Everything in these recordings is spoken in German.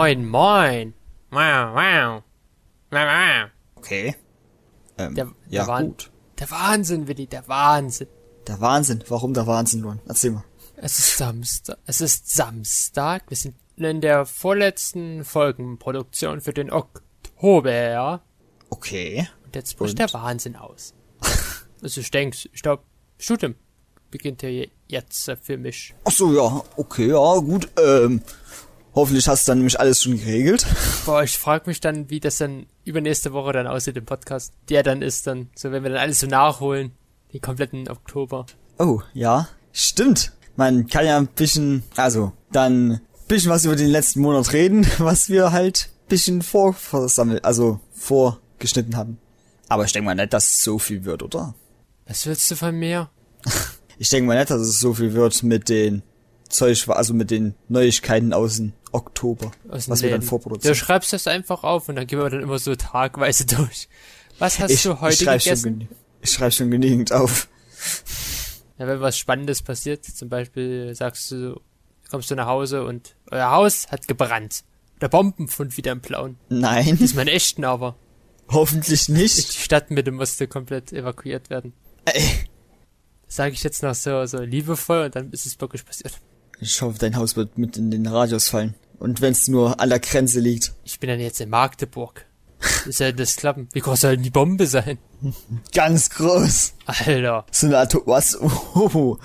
Moin, moin. Wow, wow. Wow, wow. Okay. Ähm, Der, ja, der, gut. der Wahnsinn, Willi, der Wahnsinn. Der Wahnsinn. Warum der Wahnsinn, Luan? Erzähl mal. Es ist Samstag. Es ist Samstag. Wir sind in der vorletzten Folgenproduktion für den Oktober. Okay. Und jetzt bricht der Wahnsinn aus. also ich denke, ich glaube, Shoot'em beginnt ja je- jetzt für mich. Ach so, ja. Okay, ja, gut. Ähm, hoffentlich hast du dann nämlich alles schon geregelt. Boah, ich frage mich dann, wie das dann übernächste Woche dann aussieht im Podcast. Der dann ist dann, so wenn wir dann alles so nachholen, den kompletten Oktober. Oh, ja. Stimmt. Man kann ja ein bisschen, also, dann ein bisschen was über den letzten Monat reden, was wir halt ein bisschen vorversammelt, also vorgeschnitten haben. Aber ich denke mal nicht, dass es so viel wird, oder? Was willst du von mir? Ich denke mal nicht, dass es so viel wird mit den Zeug, also mit den Neuigkeiten aus dem Oktober, was wir dann Läden. vorproduzieren. Du schreibst das einfach auf und dann gehen wir dann immer so tagweise durch. Was hast ich, du heute ich schreibe schon, gegessen? genü- ich schreib schon genügend auf. Ja, wenn was Spannendes passiert, zum Beispiel sagst du, kommst du nach Hause und euer Haus hat gebrannt. Der Bombenfund wieder im Blauen. Nein, Diesmal in echten aber. hoffentlich Die nicht. Stadtmitte musste komplett evakuiert werden. Ey, Das sage ich jetzt noch so, so liebevoll und dann ist es wirklich passiert. Ich hoffe, dein Haus wird mit in den Radius fallen. Und wenn es nur an der Grenze liegt. Ich bin dann jetzt in Magdeburg. Wie soll das klappen? Wie groß soll denn die Bombe sein? Ganz groß. Alter. So eine Atom... Was? Oh.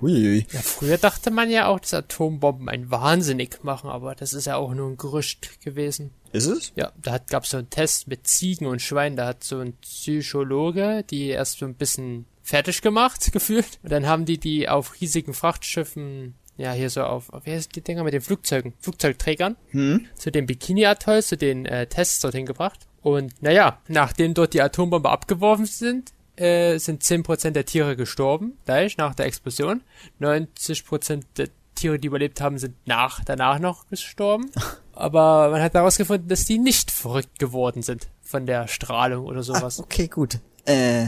Hui. Ja, früher dachte man ja auch, dass Atombomben einen wahnsinnig machen, aber das ist ja auch nur ein Gerücht gewesen. Ist es? Ja, da hat, gab's so einen Test mit Ziegen und Schweinen, da hat so ein Psychologe die erst so ein bisschen fertig gemacht, gefühlt. Und dann haben die die auf riesigen Frachtschiffen, ja, hier so auf, auf wie heißt die Dinger mit den Flugzeugen, Flugzeugträgern, Hm? zu den Bikini-Atolls, zu den äh, Tests dorthin gebracht. Und naja, nachdem dort die Atombombe abgeworfen sind, äh, sind 10% der Tiere gestorben, gleich nach der Explosion. 90% der Tiere, die überlebt haben, sind nach, danach noch gestorben. Aber man hat herausgefunden, dass die nicht verrückt geworden sind von der Strahlung oder Ah, sowas. okay, gut. Äh,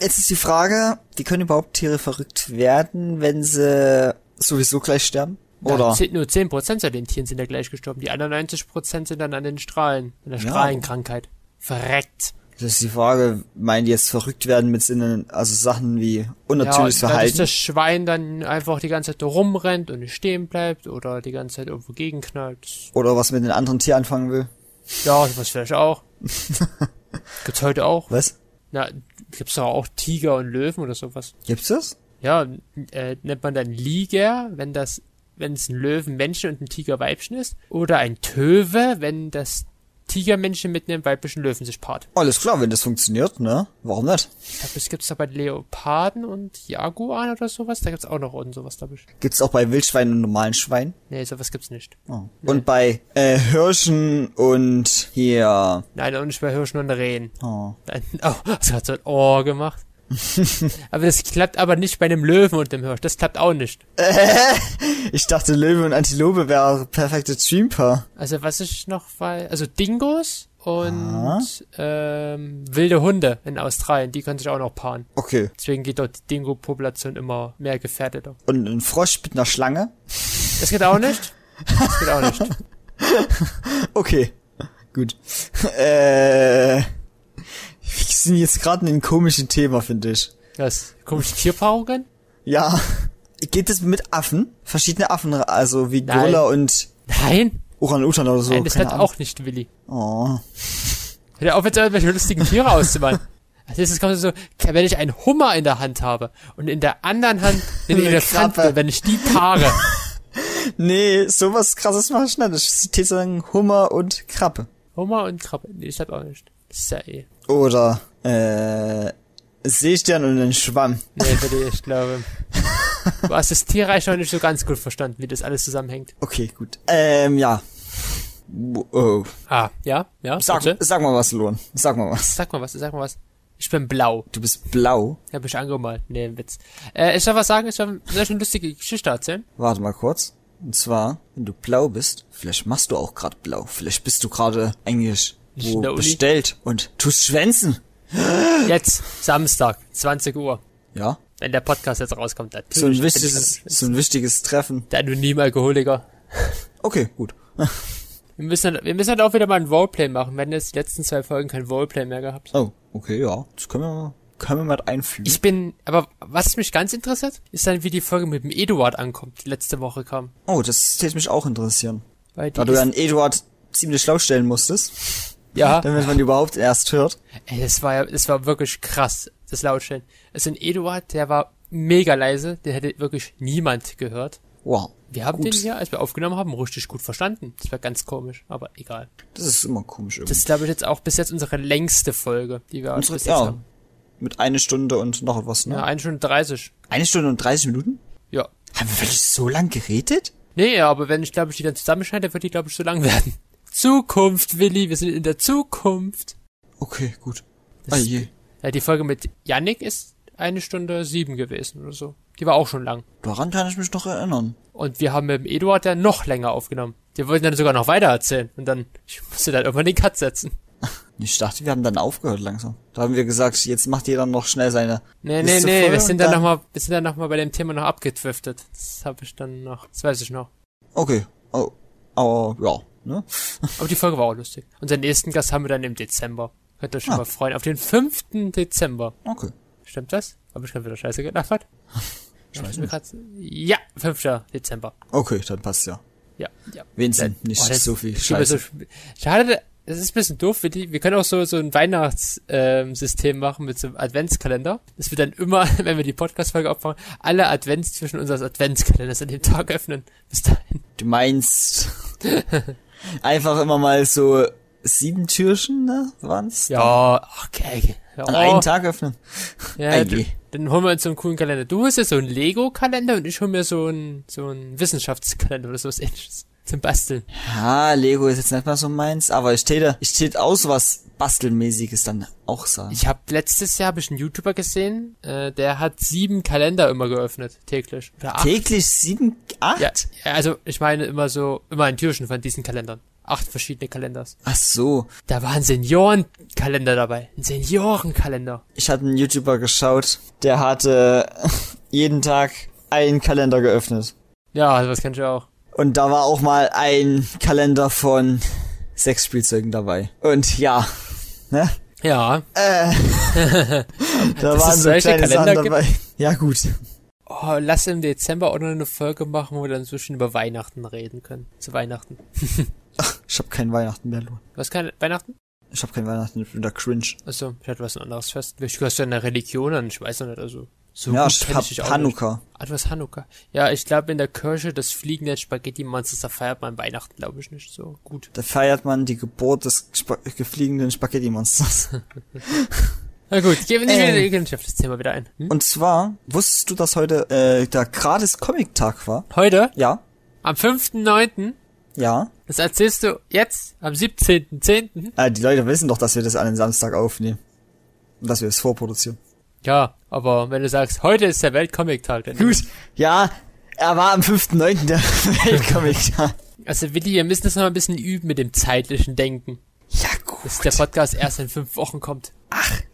jetzt ist die Frage, wie können überhaupt Tiere verrückt werden, wenn sie sowieso gleich sterben? Ja, Oder? zehn- nur 10% von den Tieren sind ja gleich gestorben. Die anderen 90% sind dann an den Strahlen, an der Ja. Strahlenkrankheit. Verreckt. Das ist die Frage, meinen die jetzt verrückt werden mit Sinnen, also Sachen wie unnatürliches ja, Verhalten? das Schwein dann einfach die ganze Zeit rumrennt und nicht stehen bleibt oder die ganze Zeit irgendwo gegenknallt. Oder was mit den anderen Tieren anfangen will? Ja, was vielleicht auch. Gibt's heute auch. Was? Na, gibt's doch auch Tiger und Löwen oder sowas. Gibt's das? Ja, äh, nennt man dann Liger, wenn das, wenn es ein Löwenmännchen und ein Tigerweibchen ist. Oder ein Töwe, wenn das Tigermännchen mit einem weiblichen Löwen sich paart. Alles klar, wenn das funktioniert, ne? Warum nicht? Ich glaube, das gibt's da bei Leoparden und Jaguaren oder sowas. Da gibt's auch noch irgend sowas, glaube ich. Gibt's auch bei Wildschweinen und normalen Schweinen? Nee, sowas gibt's nicht. Oh. Und bei äh, Hirschen und hier. Nein, auch nicht bei Hirschen und Rehen. Oh. Nein, oh, das hat so ein Ohr gemacht. aber das klappt aber nicht bei einem Löwen und dem Hirsch. Das klappt auch nicht. Ich dachte, Löwe und Antilope wäre perfekte Dreampaar. Also was ich noch weil, also Dingos und ähm, wilde Hunde in Australien, die können sich auch noch paaren. Okay. Deswegen geht dort die Dingo-Population immer mehr gefährdeter. Und ein Frosch mit einer Schlange? Das geht auch nicht. Das geht auch nicht. Okay. Gut. Äh. Wir sind jetzt gerade in einem komischen Thema, finde ich. Das komische Tierpaarungen? Ja. Geht es mit Affen? Verschiedene Affen, also wie Nein. Gorilla und Nein, Orang-Utan oder so. nein, das hat Ahnung. auch nicht Willi. Oh. Hör auf jetzt irgendwelche lustigen Tiere auszumachen. Als nächstes kommt so, wenn ich einen Hummer in der Hand habe und in der anderen Hand den Elefanten, wenn ich die paare. Nee, sowas krasses mach ich nicht. Ich zitiere sagen Hummer und Krabbe. Hummer und Krabbe. Nee, ich hab auch nicht. Das ist ja eh. Oder, äh, Seestern und ein Schwamm. Nee, Willi, ich glaube. Du hast das Tierreich noch nicht so ganz gut verstanden, wie das alles zusammenhängt. Okay, gut. Ähm, ja. Oh. Ah, ja, ja. Sag, bitte? sag mal was, Lohn. Sag mal was. Sag mal was, sag mal was. Ich bin blau. Du bist blau. Ich hab mich angemalt. Nee, ein Witz. Äh, ich soll was sagen, ich ich eine lustige Geschichte erzählen? Warte mal kurz. Und zwar, wenn du blau bist, vielleicht machst du auch gerade blau. Vielleicht bist du gerade eigentlich wo bestellt und tust schwänzen. Jetzt, Samstag, 20 Uhr. Ja. Wenn der Podcast jetzt rauskommt, natürlich. So ein wichtiges, so ein wichtiges Treffen. Der Anonymалkoholiker. Okay, gut. Wir müssen, wir müssen halt auch wieder mal ein Roleplay machen. Wir hatten jetzt die letzten zwei Folgen kein Roleplay mehr gehabt. Oh, okay, ja. Das können wir, können wir mal einfügen. Ich bin, aber was mich ganz interessiert, ist dann, wie die Folge mit dem Eduard ankommt, die letzte Woche kam. oh, das täte mich auch interessieren. Weil Da du dann Eduard ziemlich schlau stellen musstest, ja, damit man die überhaupt erst hört. ey, das war ja, das war wirklich krass, das Lautstellen. Also ein Eduard, der war mega leise, den hätte wirklich niemand gehört. Wow. Wir haben Gut. den hier, als wir aufgenommen haben, richtig gut verstanden. Das war ganz komisch, aber egal. Das ist immer komisch irgendwie. Das ist, glaube ich, jetzt auch bis jetzt unsere längste Folge, die wir Unsere, bis jetzt ja, haben. mit eine Stunde und noch etwas, ne? Ja, 1 Stunde 30. Eine Stunde und 30 Minuten? Ja. Haben wir wirklich so lang geredet? Nee, aber wenn ich, glaube ich, die dann zusammenschneide, wird die, glaube ich, so lang werden. Zukunft, Willi, wir sind in der Zukunft. Okay, gut. Das Ah je. Ja, die Folge mit Yannick ist eine Stunde sieben gewesen oder so. Die war auch schon lang. Daran kann ich mich noch erinnern. Und wir haben mit dem Eduard ja noch länger aufgenommen. Die wollten dann sogar noch weiter erzählen. Und dann, ich musste dann irgendwann den Cut setzen. Ich dachte, wir haben dann aufgehört langsam. Da haben wir gesagt, jetzt macht jeder noch schnell seine. Nee, nee, Liste nee, wir sind dann dann- nochmal, wir sind dann nochmal bei dem Thema noch abgedriftet. Das habe ich dann noch, das weiß ich noch. Okay. Oh. Aber ja, ne? Aber die Folge war auch lustig. Unseren nächsten Gast haben wir dann im Dezember. Könnt ihr euch schon Ah. mal freuen. Auf den 5. Dezember. Okay. Stimmt das? Hab ich gerade wieder scheiße gedacht? Was? Ich weiß Mir nicht. grad- Ja, 5. Dezember. Okay, dann passt ja. Ja, ja. Wenigstens Ja, nicht oh, so viel Scheiße. So, schade, das ist ein bisschen doof. Wir, die, wir können auch so, so ein Weihnachtssystem ähm, machen mit so einem Adventskalender. Das wir dann immer, wenn wir die Podcast-Folge aufmachen, alle Advents zwischen unseres Adventskalenders an dem Tag öffnen. Bis dahin. Du meinst einfach immer mal so sieben Türchen, ne? Waren's? Ja, okay. Ja, An einen Tag öffnen. ja, du, je. dann holen wir uns so einen coolen Kalender. Du holst ja so einen Lego-Kalender und ich hol mir so einen, so einen Wissenschaftskalender oder sowas ähnliches. Zum Basteln. Ja, Lego ist jetzt nicht mal so meins, aber ich täte, ich täte auch so was Bastelmäßiges dann auch sagen. Ich habe letztes Jahr hab ich einen YouTuber gesehen, äh, der hat sieben Kalender immer geöffnet, täglich. Oder acht. Täglich sieben, acht? Ja, also ich meine immer so, immer ein Türchen von diesen Kalendern. Acht verschiedene Kalenders. Ach so. Da war ein Seniorenkalender dabei. Ein Seniorenkalender. Ich hatte einen YouTuber geschaut, der hatte jeden Tag einen Kalender geöffnet. Ja, das kann ich auch. Und da war auch mal ein Kalender von sechs Spielzeugen dabei. Und ja, ne? Ja. Äh, da waren so kleine Sachen dabei. Ja, gut. Oh, lass im Dezember auch noch eine Folge machen, wo wir dann so schön über Weihnachten reden können. Zu Weihnachten. Ich hab kein Weihnachten mehr, Lohn. Was kein Weihnachten? Ich hab kein Weihnachten, ich bin da cringe. Achso, ich hatte was anderes fest. Du hast ja eine Religion an, ich weiß noch nicht, also. So ja, gut ich kenn nicht. Hanukkah. Ah, du hast Hanukkah. Ja, ich glaube in der Kirche des fliegenden Spaghetti-Monsters, da feiert man Weihnachten, glaube ich, nicht so gut. Da feiert man die Geburt des Spa gefliegenden Spaghetti-Monsters. Na gut, gehen wir nicht Ähm. wieder nicht auf das Thema wieder ein. Hm? Und zwar, wusstest du, dass heute äh, der gratis Comic-Tag war? Heute, Ja, am 5.9., ja. das erzählst du jetzt, am 17.10., Äh, die Leute wissen doch, dass wir das an den Samstag aufnehmen. Und dass wir es vorproduzieren. Ja, aber wenn du sagst, heute ist der Weltcomic-Tag, dann... Gut, ja, er war am 5.9. der Weltcomic-Tag. Also Willi, wir müssen das noch ein bisschen üben mit dem zeitlichen Denken. Ja, gut. Dass der Podcast erst in fünf Wochen kommt.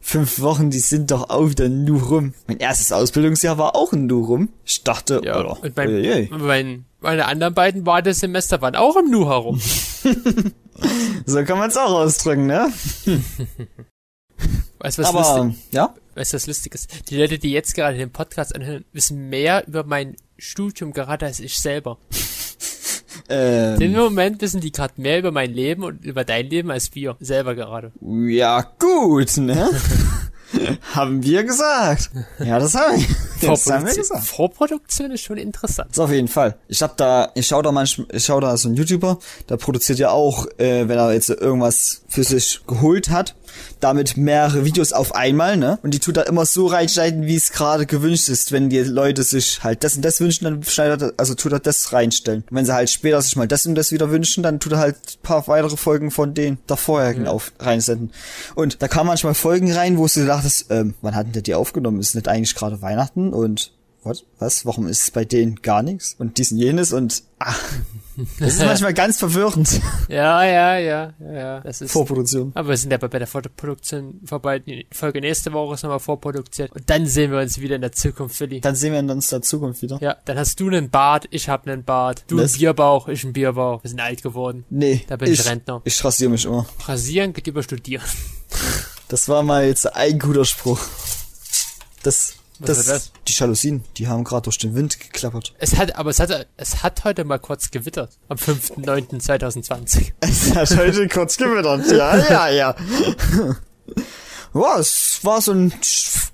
Fünf Wochen, die sind doch auch wieder nur rum. Mein erstes Ausbildungsjahr war auch nur rum. Ich dachte, Ja, oder, und mein, uiuiui. mein, meine anderen beiden Wartesemester waren auch im Nu herum. so kann man es auch ausdrücken, ne? Weißt du, was, Aber, lustig, ja, weißt, du, was lustig ist? Die Leute, die jetzt gerade den Podcast anhören, wissen mehr über mein Studium gerade als ich selber. Im ähm, Moment wissen die gerade mehr über mein Leben und über dein Leben als wir selber gerade. ja, gut, ne? haben wir gesagt. Ja, das haben wir, das haben wir Vorproduktion, gesagt. Vorproduktion ist schon interessant. Das auf jeden Fall. Ich hab da, ich schau da manchmal, ich schau da so einen YouTuber, der produziert ja auch, äh, wenn er jetzt irgendwas für sich geholt hat, damit mehrere Videos auf einmal, ne? Und die tut da immer so reinschneiden, wie es gerade gewünscht ist. Wenn die Leute sich halt das und das wünschen, dann schneidet er, also tut er das reinstellen. Und wenn sie halt später sich mal das und das wieder wünschen, dann tut er halt ein paar weitere Folgen von den davorherigen auf reinsenden. Und da kamen manchmal Folgen rein, wo du dachtest, ähm, wann hatten der die aufgenommen? Ist nicht eigentlich gerade Weihnachten? Und was? Was? Warum ist es bei denen gar nichts? Und diesen jenes und ah, das ist manchmal ganz verwirrend. Ja, ja, ja, ja, ja. Das ist. Vorproduktion. Aber wir sind ja bei der Vorproduktion vorbei. Die Folge nächste Woche ist nochmal vorproduziert. Und dann sehen wir uns wieder in der Zukunft, Willi. Dann sehen wir uns in der Zukunft wieder. Ja, dann hast du einen Bart, ich hab einen Bart. Du Das- einen Bierbauch, ich einen Bierbauch. Wir sind alt geworden. Nee, Da bin ich Rentner. Ich rasiere mich immer. Rasieren geht über Studieren. Das war mal jetzt ein guter Spruch. Das, Was das, das? die Jalousien, die haben gerade durch den Wind geklappert. Es hat, aber es hat, es hat heute mal kurz gewittert. Am 5.9.2020. Es hat heute kurz gewittert. Ja, ja, ja. Ja, es war so ein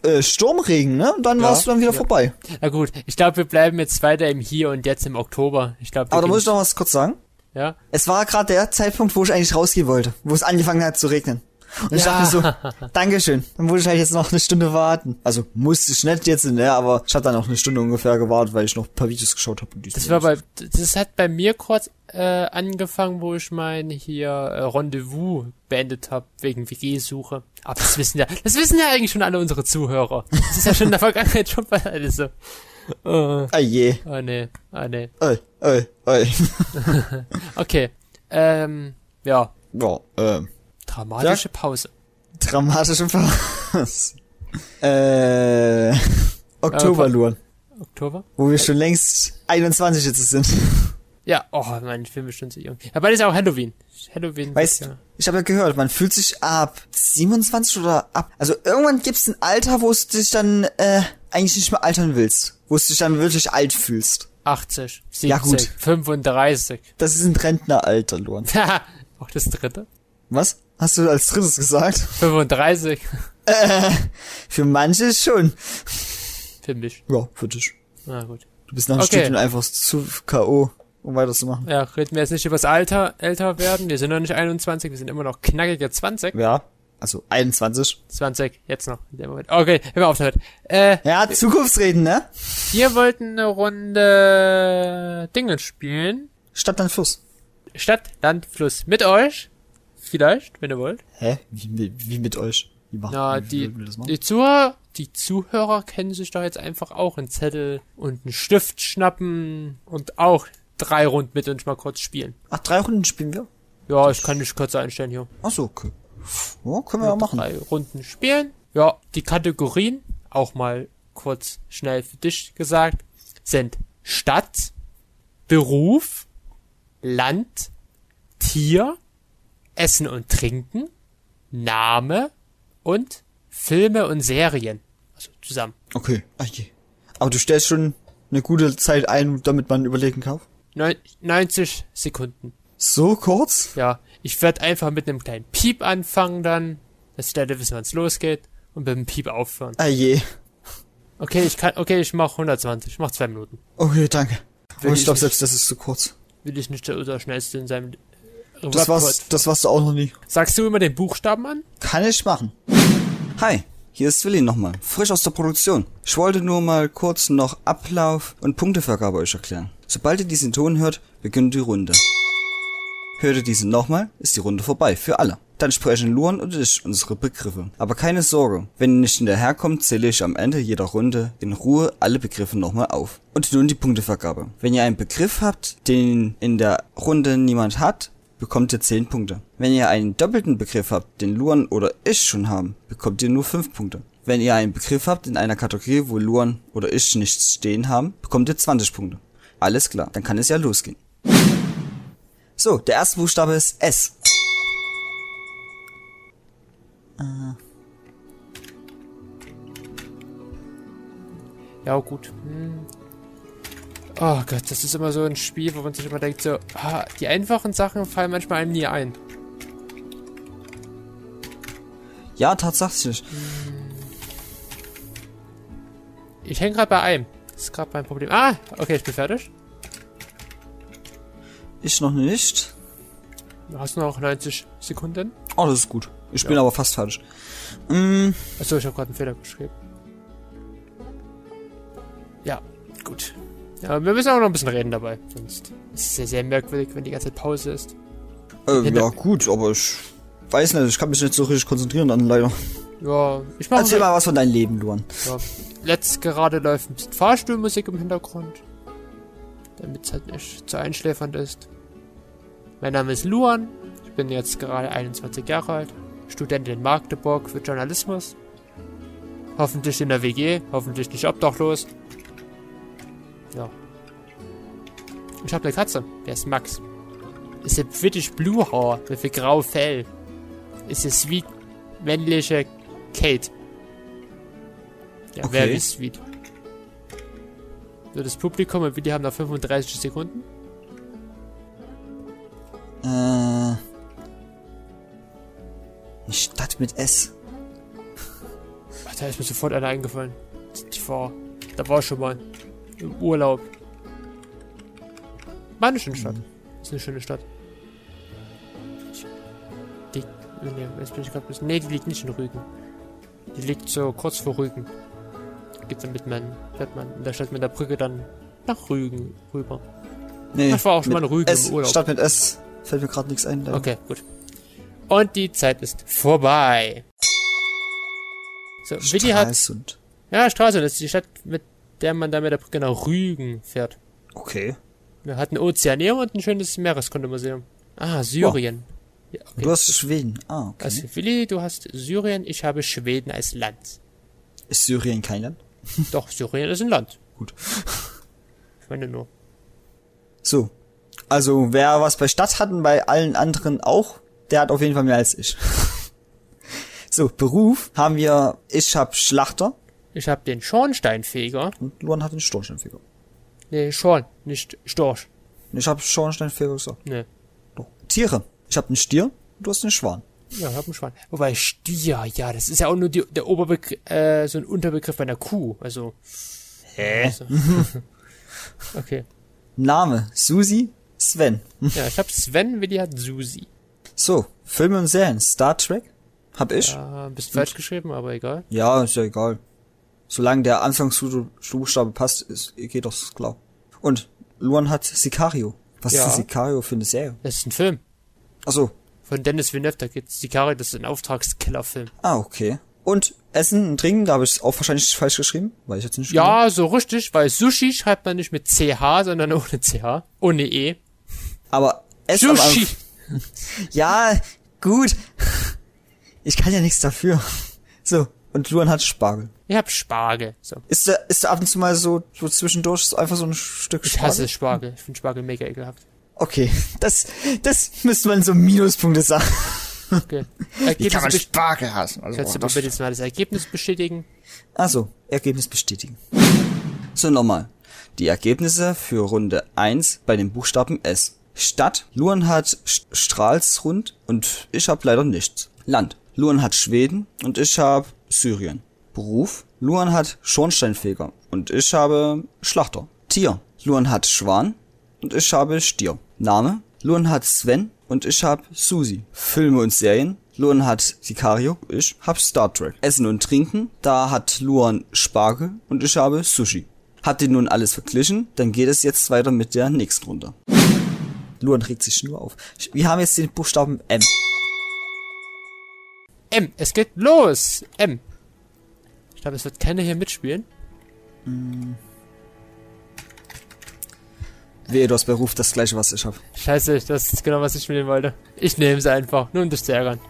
äh, Sturmregen, ne? Und dann Ja, war es dann wieder ja. vorbei. Na gut, ich glaube, wir bleiben jetzt weiter im Hier und Jetzt im Oktober. Ich glaube, Aber da muss ich noch was kurz sagen. ja. Es war gerade der Zeitpunkt, wo ich eigentlich rausgehen wollte, wo es angefangen hat zu regnen. Und ich Ja. dachte mir so, Dankeschön. Dann muss ich halt jetzt noch eine Stunde warten. Also musste ich nicht jetzt, ne, aber ich habe dann auch eine Stunde ungefähr gewartet, weil ich noch ein paar Videos geschaut habe. Das war bei, das hat bei mir kurz äh, angefangen, wo ich mein hier äh, Rendezvous beendet habe wegen WG-Suche. Aber das wissen ja, das wissen ja eigentlich schon alle unsere Zuhörer. Das ist ja schon in der Vergangenheit schon bei alles so. Oh, Ah je. oh nee, oh nee. Oi, oi, oi. Okay, ähm, ja, Ja, ähm. Dramatische Pause. Dramatische Pause. äh. Oktoberluren. Oktober? Wo wir schon längst 21 jetzt sind. Ja, oh ich fühle mich schon so jung. Ja, bald ist auch Halloween. Halloween. Weißt ja. du, ich habe ja gehört, man fühlt sich ab 27 oder ab. Also irgendwann gibt's ein Alter, wo du dich dann äh, eigentlich nicht mehr altern willst. Wo du dich dann wirklich alt fühlst. 80, 70, Ja, gut. 35. Das ist ein Rentneralter, Luan. Auch das dritte. Was? Hast du als drittes gesagt? 35 Äh, für manche schon. für mich. Ja, für dich. Na gut. Du bist nach dem Okay. Studium einfach zu K.O., um weiterzumachen. Ja, reden wir jetzt nicht über das Alter, älter werden. Wir sind noch nicht 21, wir sind immer noch knackige 20. Ja. Also 21. 20, jetzt noch. in dem Moment. Okay, hör mal auf damit. Äh, Ja, Zukunftsreden, ne? wir wollten eine Runde Dinge spielen. Stadt dann Fluss. Stadt, Land, Fluss. Mit euch. Vielleicht, wenn ihr wollt. Hä? Wie, wie, wie mit euch? Wie machen, Na, wie die, wir das machen? die Zuhörer, die Zuhörer können sich doch jetzt einfach auch einen Zettel und einen Stift schnappen und auch drei Runden mit uns mal kurz spielen. Ach, drei Runden spielen wir? Ja, ich kann dich kurz einstellen hier. Ach so, okay. Ja, können wir ja machen. Drei Runden spielen. Ja, die Kategorien, auch mal kurz schnell für dich gesagt, sind Stadt, Beruf, Land, Tier, Essen und Trinken, Name und Filme und Serien. Also zusammen. Okay. Ach je. Aber du stellst schon eine gute Zeit ein, damit man überlegen kann? Neun 90 Sekunden. So kurz? Ja, ich werde einfach mit einem kleinen Piep anfangen dann, dass die Leute wissen, wann es losgeht und mit dem Piep aufhören. Ah je. Okay, ich kann, okay, ich mach 120, ich mach zwei Minuten. Okay, danke. Will Aber ich ich glaube selbst, das ist zu kurz. Will ich nicht der, der schnellste in seinem Das war's, das warst du auch noch nie. Sagst du immer den Buchstaben an? Kann ich machen. Hi, hier ist Willi nochmal, frisch aus der Produktion. Ich wollte nur mal kurz noch Ablauf und Punktevergabe euch erklären. Sobald ihr diesen Ton hört, beginnt die Runde. Hört ihr diesen nochmal, ist die Runde vorbei, für alle. Dann sprechen Luan und ich unsere Begriffe. Aber keine Sorge, wenn ihr nicht hinterherkommt, zähle ich am Ende jeder Runde in Ruhe alle Begriffe nochmal auf. Und nun die Punktevergabe. Wenn ihr einen Begriff habt, den in der Runde niemand hat, bekommt ihr 10 Punkte. Wenn ihr einen doppelten Begriff habt, den Luan oder ich schon haben, bekommt ihr nur 5 Punkte. Wenn ihr einen Begriff habt in einer Kategorie, wo Luan oder ich nichts stehen haben, bekommt ihr 20 Punkte. Alles klar, dann kann es ja losgehen. So, der erste Buchstabe ist S. Ja, gut. Hm. Oh Gott, das ist immer so ein Spiel, wo man sich immer denkt, so, ah, die einfachen Sachen fallen manchmal einem nie ein. Ja, tatsächlich. Ich hänge gerade bei einem. Das ist gerade mein Problem. Ah, okay, ich bin fertig. Ich noch nicht. Du hast noch 90 Sekunden. Oh, das ist gut. Ich bin Ja. aber fast fertig. Mm, Achso, ich habe gerade einen Fehler geschrieben. Ja, gut. Ja, wir müssen auch noch ein bisschen reden dabei. Sonst ist es ja sehr merkwürdig, wenn die ganze Zeit Pause ist. äh, ja, gut, aber ich weiß nicht, ich kann mich nicht so richtig konzentrieren dann leider. Ja, ich mache Erzähl mal was von deinem Leben, Luan. Ja. Letzt gerade läuft ein bisschen Fahrstuhlmusik im Hintergrund. Damit es halt nicht zu einschläfernd ist. Mein Name ist Luan. Ich bin jetzt gerade 21 Jahre alt. Student in Magdeburg für Journalismus. Hoffentlich in der WG. Hoffentlich nicht obdachlos. Ja. Ich habe eine Katze. Der ist Max. Ist ein British Blue Haar mit viel grau Fell. Ist eine sweet männliche Kate. Ja, Okay. wer ist sweet? So, das Publikum und wir haben noch 35 Sekunden. Äh. Eine Stadt mit S. Ach, da ist mir sofort einer eingefallen. Die war, da war ich schon mal im Urlaub. War eine schöne Stadt. Ist eine schöne Stadt. Die, nee, jetzt bin ich gerade ein bisschen. Nee, die liegt nicht in Rügen. Die liegt so kurz vor Rügen. Geht's dann mit man, fährt man in der Stadt mit der Brücke dann nach Rügen rüber. Nee, Ich war auch schon mal in Rügen S, im Urlaub. Stadt mit S. Fällt mir gerade nichts ein. leider. Okay, gut. Und die Zeit ist vorbei. So, Willi hat Stralsund. Ja, Straße, das ist die Stadt, mit der man da mit der Brücke nach Rügen fährt. Okay. Wir hatten ein Ozeaneum und ein schönes Meereskundemuseum. Ah, Syrien. Ja, okay. Du hast Schweden. Ah, okay. also, Willi, du hast Syrien, ich habe Schweden als Land. Ist Syrien kein Land? Doch, Syrien ist ein Land. Gut. Ich meine nur. So. Also, wer was bei Stadt hat und bei allen anderen auch, der hat auf jeden Fall mehr als ich. so, Beruf haben wir, ich hab Schlachter Ich habe den Schornsteinfeger. und Luan hat den Schornsteinfeger. Nee, Schorn, nicht Storch. Ich hab Schornsteinfeger gesagt. Nee. Doch. Tiere. Ich hab einen Stier und du hast einen Schwan. Ja, ich hab einen Schwan. Wobei Stier, ja, das ist ja auch nur die, der Oberbegriff, äh, so ein Unterbegriff bei einer Kuh. Also. Hä? Also. okay. Name, Susi, Sven. Ja, ich hab Sven, Willi hat Susi. So, Filme und Serien. Star Trek hab ich. Ja, bisschen falsch geschrieben, aber egal. Ja, ist ja egal. Solange der Anfangsbuchstabe passt, ist, geht doch klar. Und Luan hat Sicario. Was Ja. ist Sicario für eine Serie? Das ist ein Film Achso. von Dennis Villeneuve, da geht's Sicario, das ist ein Auftragskillerfilm. Ah, okay. Und Essen und Trinken, da habe ich auch wahrscheinlich falsch geschrieben, weil ich jetzt nicht Ja, so richtig, weil Sushi schreibt man nicht mit CH, sondern ohne CH. Ohne E. Aber Essen Sushi! Ja, gut. Ich kann ja nichts dafür. So, und Luan hat Spargel. Ich hab Spargel. So. Ist da, ist da ab und zu mal so, so zwischendurch einfach so ein Stück Ich Spargel? hasse Spargel. Ich finde Spargel mega ekelhaft. Okay, das, das müsste man so Minuspunkte sagen. Okay. Wie Ergebnis kann man Spargel hassen? Also, Kannst du mir das, bitte jetzt mal das Ergebnis bestätigen? also, Ergebnis bestätigen. So, nochmal. Die Ergebnisse für Runde 1 bei dem Buchstaben S. Stadt. Luan hat St- Stralsund und ich habe leider nichts. Land. Luan hat Schweden und ich habe Syrien. Beruf. Luan hat Schornsteinfeger und ich habe Schlachter. Tier. Luan hat Schwan und ich habe Stier. Name. Luan hat Sven und ich habe Susi. Filme und Serien. Luan hat Sicario, ich hab Star Trek. Essen und Trinken, da hat Luan Spargel und ich habe Sushi. Habt ihr nun alles verglichen, dann geht es jetzt weiter mit der nächsten Runde. Luan regt sich nur auf. Wir haben jetzt den Buchstaben M. M. Es geht los. M. Ich glaube, es wird keiner hier mitspielen. Wehe, du hast bei Ruf das gleiche, was ich hab. Scheiße, das ist genau, was ich spielen wollte. Ich nehme sie einfach, nur um dich zu ärgern.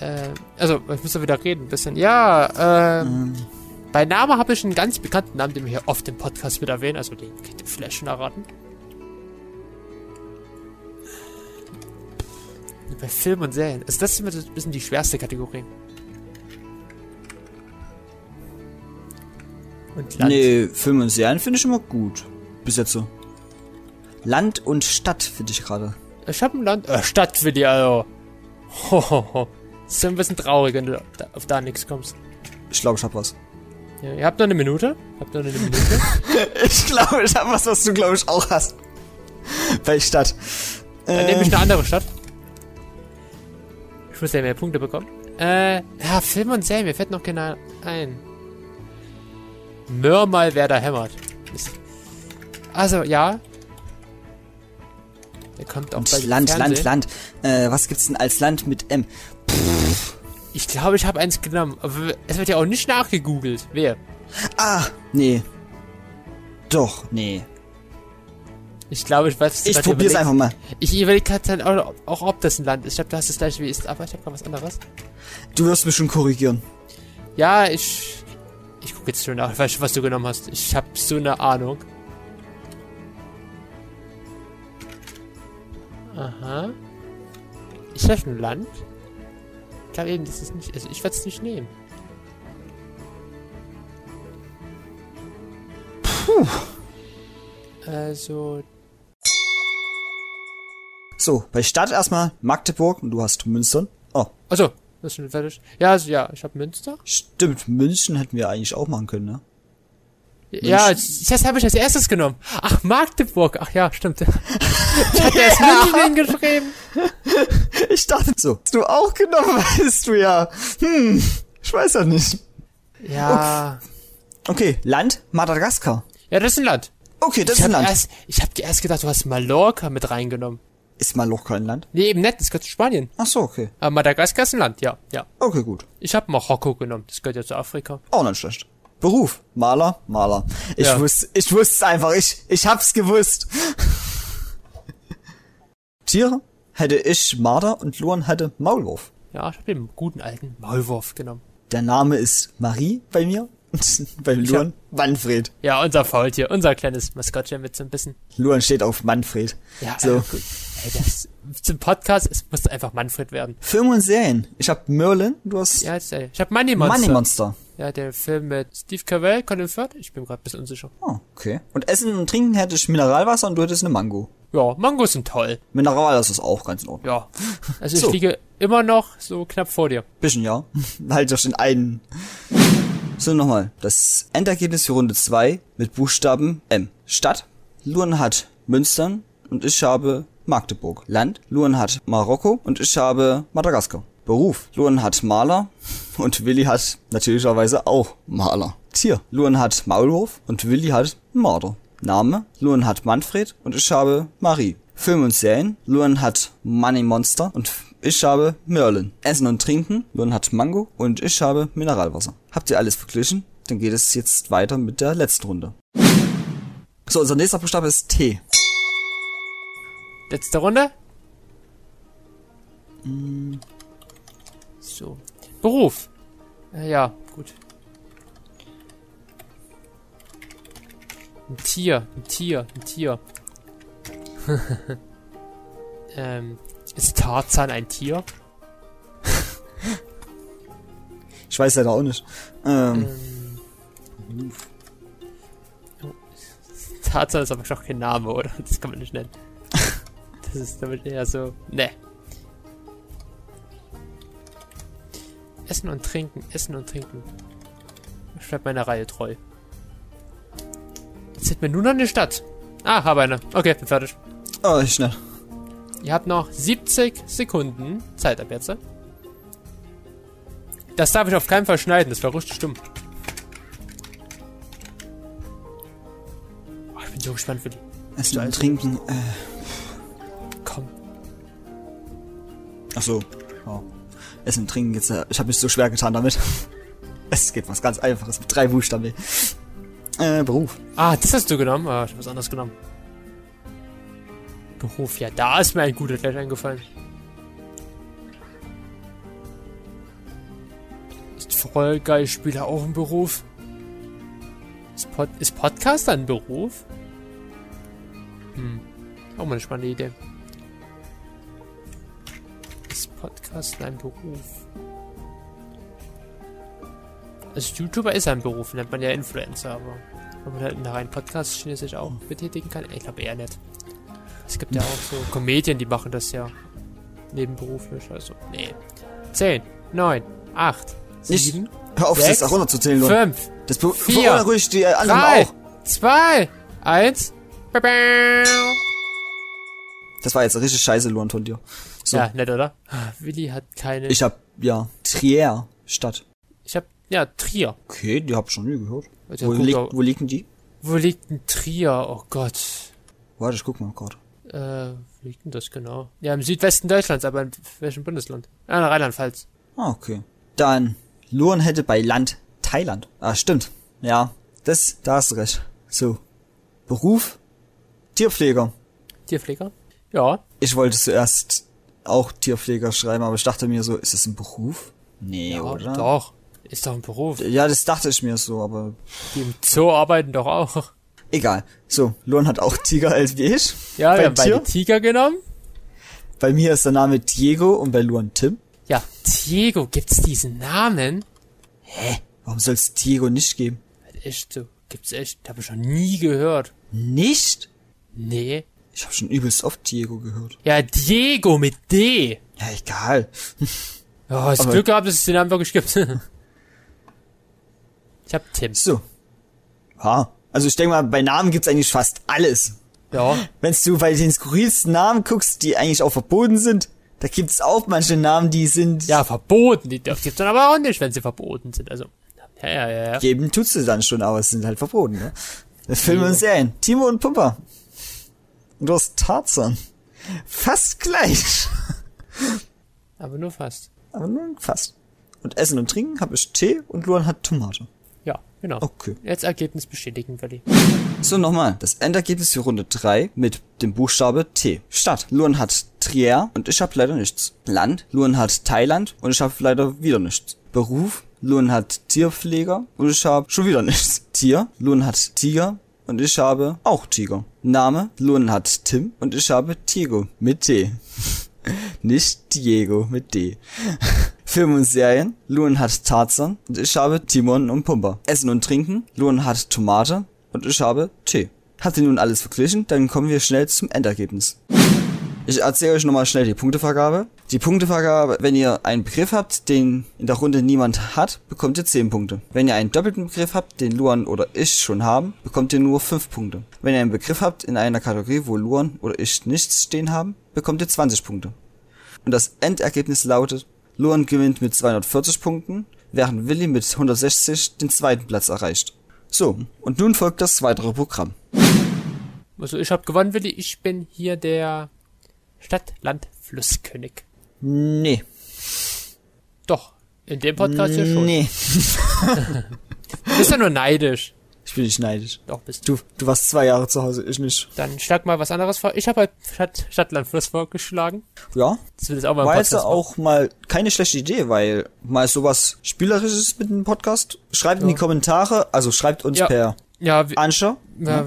Äh, also, ich muss da wieder reden, ein bisschen. Ja, ähm, bei Name habe ich einen ganz bekannten Namen, den wir hier oft im Podcast mit erwähnen, also den könnt ihr vielleicht schon erraten. Bei Film und Serien. Also das ist immer so ein bisschen die schwerste Kategorie. Und Land. Nee, Filme und Serien finde ich immer gut. Bis jetzt so. Land und Stadt finde ich gerade. Ich hab ein Land. Äh, Stadt für die, also. Hohoho. Das ist ein bisschen traurig, wenn du auf da nichts kommst. Ich glaube, ich hab was. Ja, ihr habt noch eine Minute. Habt noch eine Minute. Ich glaube, ich hab was, was du, glaube ich, auch hast. Bei Stadt. Dann nehme ich eine andere Stadt. Ich muss ja mehr Punkte bekommen. Äh, ja, Film und Serien, mir fällt noch keiner ein. Mörmal, wer da hämmert. Also, ja. Der kommt auch Und bei Land, Fernsehen. Land, Land. Äh, was gibt's denn als Land mit M? Ich glaube, ich habe eins genommen. Aber es wird ja auch nicht nachgegoogelt. Wer? Ah, nee. Doch, nee. Ich glaube, ich weiß. Ich probier's überlegt. einfach mal. Ich überlege gerade dann auch, auch, ob das ein Land ist. Ich glaube, du hast das gleiche wie ist, aber ich habe gerade was anderes. Du wirst mich schon korrigieren. Ja, ich. Ich gucke jetzt schon nach. Ich weiß schon, was du genommen hast. Ich habe so eine Ahnung. Aha. Ist das ein Land? Ich glaube eben, das ist nicht. Also ich werde es nicht nehmen. Puh. Also. So, bei Stadt erstmal Magdeburg und du hast Münster. Oh, Also, das ist schon fertig. Ja, also ja, ich habe Münster. stimmt, München hätten wir eigentlich auch machen können, ne? Ja, das habe ich als erstes genommen. Ach, Magdeburg. Ach ja, stimmt. Ich hatte erst München hingeschrieben. Ich dachte, so, hast du auch genommen, weißt du ja. Hm, ich weiß ja nicht. Ja. Okay, Land Madagaskar. Ja, das ist ein Land. Okay, das Ich ist ein habe Land. erst, ich hab erst gedacht, du hast Mallorca mit reingenommen. Ist Mallorca ein Land? Nee, eben nicht, das gehört zu Spanien. Ach so, okay. Aber Madagaskar ist ein Land, ja, ja. Okay, gut. Ich habe Marokko genommen, das gehört ja zu Afrika. Auch nicht schlecht. Beruf, Maler, Maler. Ich Ja. wusste, ich wusste es einfach, ich, ich hab's gewusst. Tiere hätte ich Marder und Luan hätte Maulwurf. Ja, ich habe den guten alten Maulwurf genommen. Der Name ist Marie bei mir und beim Ich Luan Manfred. Ja, unser Faultier, unser kleines Maskottchen mit so ein bisschen. Luan steht auf Manfred. Ja, So. äh, gut. Ey, das, zum Podcast, es musste einfach Manfred werden. Filme und Serien. Ich hab Merlin, du hast Ja. Ich habe Money Monster. Money Monster. Ja, der Film mit Steve Carell, Colin Firth. Ich bin gerade ein bisschen unsicher. Oh, okay. Und Essen und Trinken hätte ich Mineralwasser und du hättest eine Mango. Ja, Mangos sind toll. Mineralwasser ist auch ganz in Ordnung. Ja. Also ich So. liege immer noch so knapp vor dir. Bisschen, ja. halt durch den einen. So, nochmal. Das Endergebnis für Runde 2 mit Buchstaben M. Stadt. Luan hat Münstern und ich habe Magdeburg. Land. Luan hat Marokko und ich habe Madagaskar. Beruf. Luan hat Maler und Willi hat natürlicherweise auch Maler. Tier. Luan hat Maulwurf und Willi hat Marder. Name. Luan hat Manfred und ich habe Marie. Film und Serien. Luan hat Money Monster und ich habe Merlin. Essen und Trinken. Luan hat Mango und ich habe Mineralwasser. Habt ihr alles verglichen? Dann geht es jetzt weiter mit der letzten Runde. So, unser nächster Buchstabe ist T. Letzte Runde. Mm. So. Beruf. Äh, ja, gut. Ein Tier, ein Tier, ein Tier. ähm, ist Tarzan ein Tier? Ich weiß leider auch nicht. Ähm, Tarzan ist aber doch kein Name, oder? Das kann man nicht nennen. Das ist damit eher so. Ne. Essen und trinken, essen und trinken. Ich bleib meiner Reihe treu. Jetzt hätten wir nur noch eine Stadt. Ah, habe eine. Okay, bin fertig. oh, ich schnell. Ihr habt noch 70 Sekunden Zeit ab jetzt. Das darf ich auf keinen Fall schneiden, das war richtig stumm. Oh, ich bin so gespannt für die. Essen und Trinken. Äh, ach so. Ja. Essen und Trinken. Äh, ich habe mich so schwer getan damit. Es geht was ganz Einfaches mit drei Buchstaben. Äh, Beruf. Ah, das hast du genommen? Ah, ich hab was anderes genommen. Beruf, ja, da ist mir ein guter gleich eingefallen. Ist voll geil, Spieler auch ein Beruf? Ist, Pod ist Podcaster ein Beruf? Hm, auch mal eine spannende Idee. Ist Podcaster ein Beruf? Also YouTuber ist ein Beruf, nennt man ja Influencer, aber ob man halt in der reinen Podcast-Schiene sich auch betätigen kann, ich glaube eher nicht. Es gibt ja auch so Comedien, die machen das ja nebenberuflich, also nee. 10, 9, 8, Nicht- 7, Hör auf, Sechs, das auch runterzuzählen, Leute. 5, Das be- vier, verurteile ruhig die anderen 3, auch. 2, 1. Das war jetzt richtig scheiße, Luan von dir. So. Ja, nett, oder? Willi hat keine. Ich hab, ja, Trier, Stadt. ich hab, ja, Trier. Okay, die hab ich schon nie gehört. Also, Wo, guck liegt, wo liegen die? Wo liegt ein Trier? Oh Gott. Warte, ich guck mal gerade. Äh, wo liegt denn das genau? Ja, im Südwesten Deutschlands, aber in welchem Bundesland? Ah, in Rheinland-Pfalz. Ah, okay. Dann, Luren hätte bei Land Thailand. Ah, stimmt. Ja, das, da hast du recht. So. Beruf? Tierpfleger. Tierpfleger? Ja. Ich wollte zuerst auch Tierpfleger schreiben, aber ich dachte mir so, ist das ein Beruf? Nee, ja, oder? doch. Ist doch ein Beruf. Ja, das dachte ich mir so, aber Die im Zoo arbeiten doch auch. egal. So, Luren hat auch Tiger als wie ich. Ja, Beim wir haben beide? Tiger genommen. Bei mir ist der Name Diego und bei Luan Tim. Ja, Diego, gibt's diesen Namen? Warum soll es Diego nicht geben? Echt so. Gibt's echt. Hab ich schon nie gehört. Nicht? Nee. Ich habe schon übelst oft Diego gehört. Ja, Diego mit D. Ja, egal. Oh, hast Aber- Glück gehabt, dass es den Namen wirklich gibt. ich hab Tim. So. Ja. Also ich denke mal, bei Namen gibt's eigentlich fast alles. Ja. Wenn du bei den skurrilsten Namen guckst, die eigentlich auch verboten sind, da gibt's auch manche Namen, die sind Ja, verboten. Die gibt's dann aber auch nicht, wenn sie verboten sind. Also. Ja, ja, ja, ja. geben tut sie dann schon, aber es sind halt verboten, ne? Filme und Serien. Timo und Pumper. Und du hast Tarzan. Fast gleich. Aber nur fast. Aber nur fast. Und Essen und Trinken habe ich Tee und Luan hat Tomate. Ja, genau. Okay. Jetzt Ergebnis bestätigen, Willi. So, nochmal. Das Endergebnis für Runde 3 mit dem Buchstabe T. Stadt. Luan hat Trier und ich habe leider nichts. Land. Luan hat Thailand und ich habe leider wieder nichts. Beruf. Luan hat Tierpfleger und ich habe schon wieder nichts. Tier. Luan hat Tiger und ich habe auch Tiger. Name. Luan hat Tim und ich habe Tigo mit T. Nicht Diego mit D. Film und Serien. Luan hat Tarzan und ich habe Timon und Pumper. Essen und Trinken. Luan hat Tomate und ich habe Tee. Habt ihr nun alles verglichen? Dann kommen wir schnell zum Endergebnis. Ich erzähle euch nochmal schnell die Punktevergabe. Die Punktevergabe, wenn ihr einen Begriff habt, den in der Runde niemand hat, bekommt ihr 10 Punkte. Wenn ihr einen doppelten Begriff habt, den Luan oder ich schon haben, bekommt ihr nur 5 Punkte. Wenn ihr einen Begriff habt in einer Kategorie, wo Luan oder ich nichts stehen haben, bekommt ihr 20 Punkte. Und das Endergebnis lautet, Luan gewinnt mit 240 Punkten, während Willi mit 160 den zweiten Platz erreicht. So, und nun folgt das weitere Programm. Also ich hab gewonnen, Willi. Ich bin hier der Stadt, Land, Flusskönig. Nee. Doch. In dem Podcast hier schon. Nee. Du bist ja nur neidisch. Ich bin nicht neidisch. Doch, bist du. Du, du warst zwei Jahre zu Hause, ich nicht. Dann schlag mal was anderes vor. Ich habe halt Stadt, Stadt, Land, Fluss vorgeschlagen. Ja, Das will jetzt auch mal war jetzt auch mal keine schlechte Idee, weil mal sowas Spielerisches mit dem Podcast. Schreibt in die Kommentare, also schreibt uns Ja. per Ja, wie, Anchor. ja,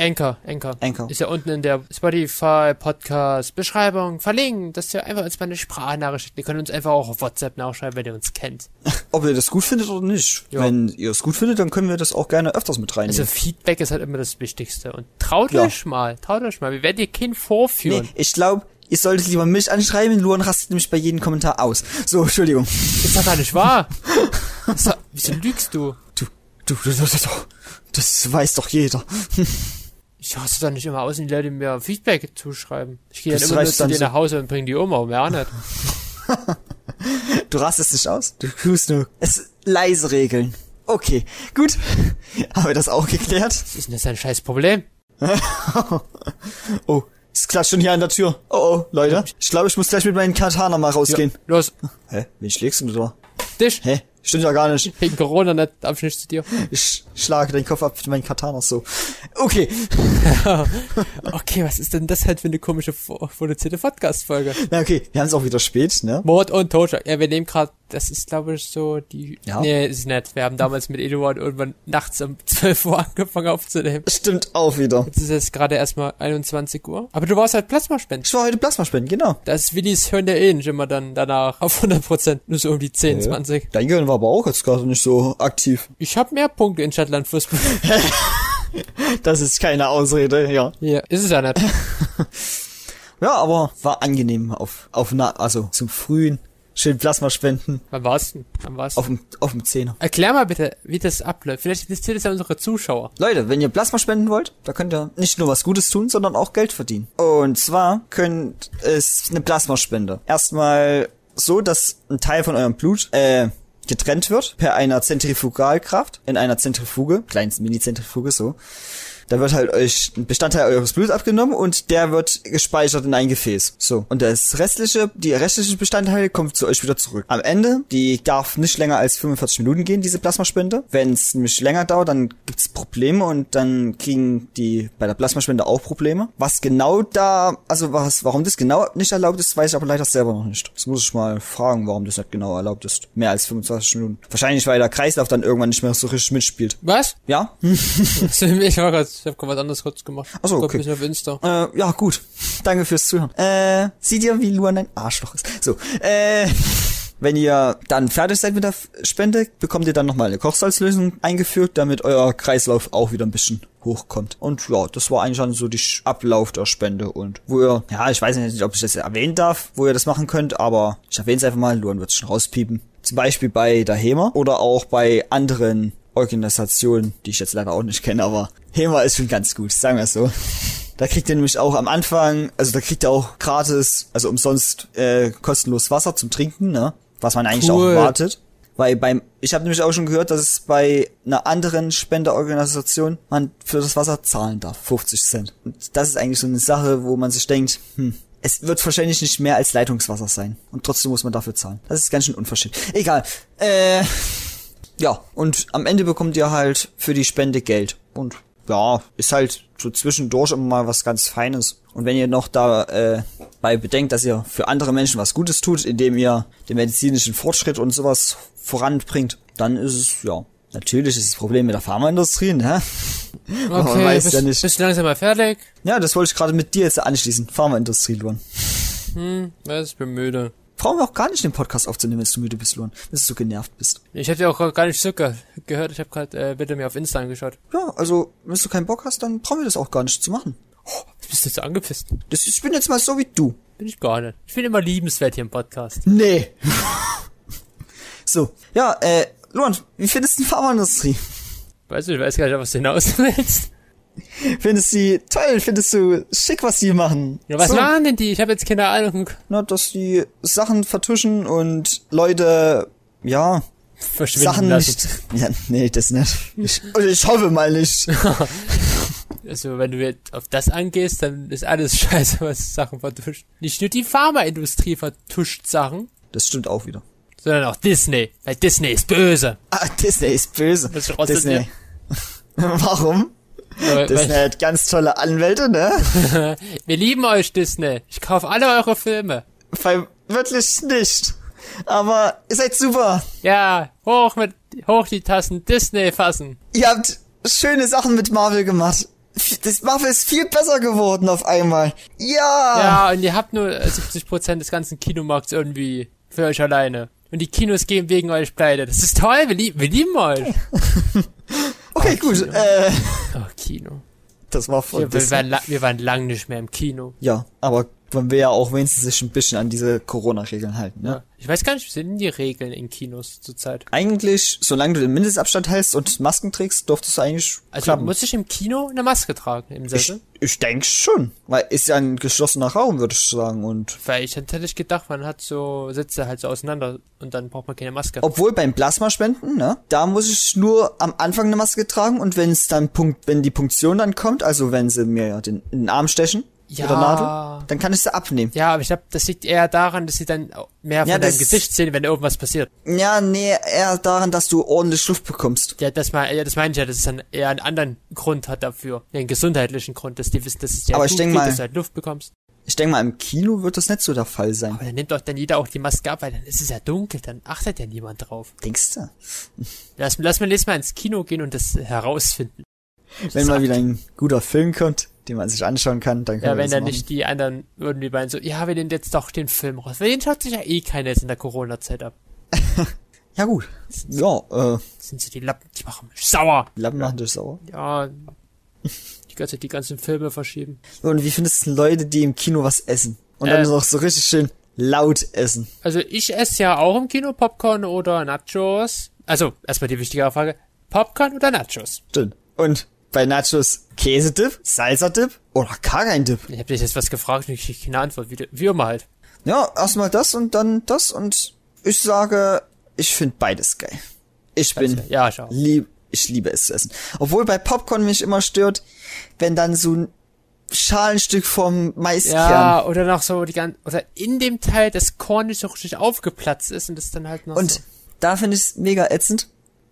Anchor, Anchor. Anchor. Ist ja unten in der Spotify Podcast Beschreibung verlinkt, dass ihr einfach uns mal eine Sprachnachricht schickt. Ihr könnt uns einfach auch auf WhatsApp nachschreiben, wenn ihr uns kennt. Ob ihr das gut findet oder nicht. Ja. Wenn ihr es gut findet, dann können wir das auch gerne öfters mit reinnehmen. Also Feedback ist halt immer das Wichtigste. Und traut Ja. euch mal, traut euch mal. Wir werden dir kein vorführen. nee, ich glaube, ihr solltet lieber mich anschreiben. Luan rastet nämlich bei jedem Kommentar aus. So, Entschuldigung. Ist doch gar nicht wahr. Wieso lügst du? Du, du, du, du, du, du. Das weiß doch jeder. Ich hasse doch nicht immer aus, wenn die Leute mir Feedback zuschreiben. Ich gehe dann immer nur zu dir so- nach Hause und bring die um, aber mehr auch nicht. Du rastest nicht aus. Du tust nur es leise regeln. Okay, gut. Haben wir das auch geklärt? Was ist denn das ein scheiß Problem? Oh, es klatscht schon hier an der Tür. Oh, oh, Leute. Ich glaube, ich muss gleich mit meinen Katana mal rausgehen. Los, Hä? Wen schlägst du da? dich. Hä? Stimmt ja gar nicht. Wegen Corona nicht, darf ich nicht zu dir. Ich schlage den Kopf ab mit meinen Katanas so. Okay. Okay, was ist denn das halt für eine komische produzierte Podcast-Folge? Na okay, wir haben es auch wieder spät, ne? Mord und Totschlag. Ja, wir nehmen gerade, das ist glaube ich so die... Ja. Nee, ist nicht. Wir haben damals mit Eduard irgendwann nachts um 12 Uhr angefangen aufzunehmen. Stimmt auch wieder. Jetzt ist jetzt gerade erstmal 21 Uhr. Aber du warst halt Plasmaspenden. Ich war heute Plasma spenden, genau. Das Willis hören ja eh nicht immer dann danach auf 100%. Nur so um die 10, 20. Dein Gehirn war aber auch jetzt gerade nicht so aktiv. Ich habe mehr Punkte in Stadtland Fluss. Das ist keine Ausrede, ja. ja, ist es ja nicht. Ja, aber war angenehm auf, auf na, also zum frühen, schön Plasma spenden, Wann war's denn? Wann war's auf dem, auf dem Zehner. Erklär mal bitte, wie das abläuft. Vielleicht interessiert es ja unsere Zuschauer. Leute, wenn ihr Plasma spenden wollt, da könnt ihr nicht nur was Gutes tun, sondern auch Geld verdienen. Und zwar könnt es eine Plasmaspende. Erstmal so, dass ein Teil von eurem Blut äh, getrennt wird per einer Zentrifugalkraft in einer Zentrifuge, kleines Mini-Zentrifuge so. Da wird halt euch ein Bestandteil eures Bluts abgenommen und der wird gespeichert in ein Gefäß. So. Und das restliche, die restlichen Bestandteile kommt zu euch wieder zurück. Am Ende, die darf nicht länger als 45 Minuten gehen, diese Plasmaspende. Wenn es nämlich länger dauert, dann gibt's Probleme und dann kriegen die bei der Plasmaspende auch Probleme. Was genau da, also was, warum das genau nicht erlaubt ist, weiß ich aber leider selber noch nicht. Das muss ich mal fragen, warum das nicht genau erlaubt ist. Mehr als 25 Minuten. Wahrscheinlich, weil der Kreislauf dann irgendwann nicht mehr so richtig mitspielt. Was? Ja? ich war grad, ich hab grad was anderes kurz gemacht. Ach so, Guck okay. mich auf Insta. Äh, ja, gut. Danke fürs Zuhören. Äh, seht ihr, wie Luan ein Arschloch ist? So, äh, wenn ihr dann fertig seid mit der Spende, bekommt ihr dann nochmal eine Kochsalzlösung eingeführt, damit euer Kreislauf auch wieder ein bisschen hochkommt. Und ja, das war eigentlich dann so die Ablauf der Spende und wo ihr, ja, ich weiß nicht, ob ich das erwähnen darf, wo ihr das machen könnt, aber ich erwähne es einfach mal, Luan wird schon rauspiepen. Zum Beispiel bei der HEMA oder auch bei anderen Organisationen, die ich jetzt leider auch nicht kenne, aber HEMA ist schon ganz gut, sagen wir es so. Da kriegt ihr nämlich auch am Anfang, also da kriegt ihr auch gratis, also umsonst äh, kostenlos Wasser zum Trinken, ne? Was man eigentlich Cool. auch erwartet. Weil beim, ich habe nämlich auch schon gehört, dass es bei einer anderen Spenderorganisation man für das Wasser zahlen darf, 50 Cent. Und das ist eigentlich so eine Sache, wo man sich denkt, hm, es wird wahrscheinlich nicht mehr als Leitungswasser sein. Und trotzdem muss man dafür zahlen. Das ist ganz schön unverschämt. Egal. Äh, ja, und am Ende bekommt ihr halt für die Spende Geld. Und ja, ist halt so zwischendurch immer mal was ganz Feines. Und wenn ihr noch da äh, bei bedenkt, dass ihr für andere Menschen was Gutes tut, indem ihr den medizinischen Fortschritt und sowas voranbringt, dann ist es, ja, natürlich ist das Problem mit der Pharmaindustrie, ne? man Okay, weiß bist, ja nicht. bist du langsam mal fertig? Ja, das wollte ich gerade mit dir jetzt anschließen. Pharmaindustrie, Luan. Hm, ich bin müde. Brauchen wir auch gar nicht den Podcast aufzunehmen, wenn du müde bist, Luan. Dass du so genervt bist. Ich hab dir auch gar nicht so ge gehört, ich hab grad äh, bitte mir auf Insta angeschaut. Ja, also, wenn du keinen Bock hast, dann brauchen wir das auch gar nicht zu machen. Bist du so angepisst? Das, ich bin jetzt mal so wie du. Bin ich gar nicht. Ich bin immer liebenswert hier im Podcast. Nee. so, ja, äh, Luan, wie findest du die Pharmaindustrie? Weißt du, ich weiß gar nicht, was du hinaus willst. Findest du sie toll? Findest du schick, was sie machen? Ja, was so, machen denn die? Ich habe jetzt keine Ahnung. Na, dass die Sachen vertuschen und Leute, ja, Verschwinden Sachen lassen. nicht. Ja, nee, das nicht. Ich, also ich hoffe mal nicht. Also, wenn du jetzt auf das angehst, dann ist alles scheiße, was Sachen vertuscht. Nicht nur die Pharmaindustrie vertuscht Sachen, Das stimmt auch wieder. sondern auch Disney. Weil Disney ist böse. Ah, Disney ist böse. Disney. Warum? Disney hat ganz tolle Anwälte, ne? wir lieben euch, Disney. Ich kaufe alle eure Filme. Weil wirklich nicht. Aber ihr seid super. Ja, hoch mit, hoch die Tassen Disney fassen. Ihr habt schöne Sachen mit Marvel gemacht. Das Marvel ist viel besser geworden auf einmal. Ja. Ja, und ihr habt nur äh, 70% des ganzen Kinomarkts irgendwie für euch alleine. Und die Kinos gehen wegen euch pleite. Das ist toll, wir, lieb, wir lieben euch. Okay, gut. Äh, Oh, Kino. das war von Wir, wir, waren, wir waren lang nicht mehr im Kino. Ja, aber man will ja auch wenigstens sich ein bisschen an diese Corona-Regeln halten, ne? Ja. Ich weiß gar nicht, wie sind die Regeln in Kinos zurzeit? Eigentlich, solange du den Mindestabstand hältst und Masken trägst, dürftest du eigentlich Also klappen. muss ich im Kino eine Maske tragen im ich, Sessel? ich denke schon. Weil ist ja ein geschlossener Raum, würde ich sagen. Und Weil ich hätte ich gedacht, man hat so Sitze halt so auseinander und dann braucht man keine Maske. obwohl beim Plasmaspenden, ne, da muss ich nur am Anfang eine Maske tragen und wenn es dann Punkt, wenn die Punktion dann kommt, also wenn sie mir ja den, den Arm stechen Ja. mit der Nadel, dann kann ich sie abnehmen. Ja, aber ich glaube, das liegt eher daran, dass sie dann mehr von Ja, deinem Gesicht sehen, wenn irgendwas passiert. Ja, nee, eher daran, dass du ordentlich Luft bekommst. Ja, das, mein, ja, das meine ich ja, dass es dann eher einen anderen Grund hat dafür. Ja, einen gesundheitlichen Grund, dass die wissen, dass es dir Aber ich denk geht, mal- dass du halt Luft bekommst. Ich denke mal, im Kino wird das nicht so der Fall sein. Aber dann nimmt doch dann jeder auch die Maske ab, weil dann ist es ja dunkel, dann achtet ja niemand drauf. Denkst du? Lass, lass mal nächstes Mal ins Kino gehen und das herausfinden. Wenn mal wieder ein guter Film kommt, den man sich anschauen kann, dann kann Ja, wenn dann machen. nicht die anderen irgendwie beiden so, ja, wir nehmen jetzt doch den Film raus. Weil den schaut sich ja eh keiner jetzt in der Corona-Zeit ab. Ja gut. Ja, äh, Das sind so die Lappen, die machen mich sauer. Lappen machen dich sauer. Ja, die ganze die ganzen Filme verschieben. Und wie findest du Leute, die im Kino was essen? Und Äh. dann noch so richtig schön laut essen? Also ich esse ja auch im Kino Popcorn oder Nachos. Also, erstmal die wichtigere Frage. Popcorn oder Nachos? Stimmt. Und bei Nachos Käsedip, Salsa-Dip oder gar kein Dip? Ich habe dich jetzt was gefragt und ich krieg keine Antwort. Wie, wie immer halt. Ja, erstmal das und dann das und ich sage, ich finde beides geil. Ich bin Ja, ich auch. lieb, Ich liebe es zu essen. Obwohl bei Popcorn mich immer stört, wenn dann so ein Schalenstück vom Maiskern. Ja, oder noch so die ganze, oder in dem Teil das Korn nicht so richtig aufgeplatzt ist und das dann halt noch Und so. da finde ich es mega ätzend,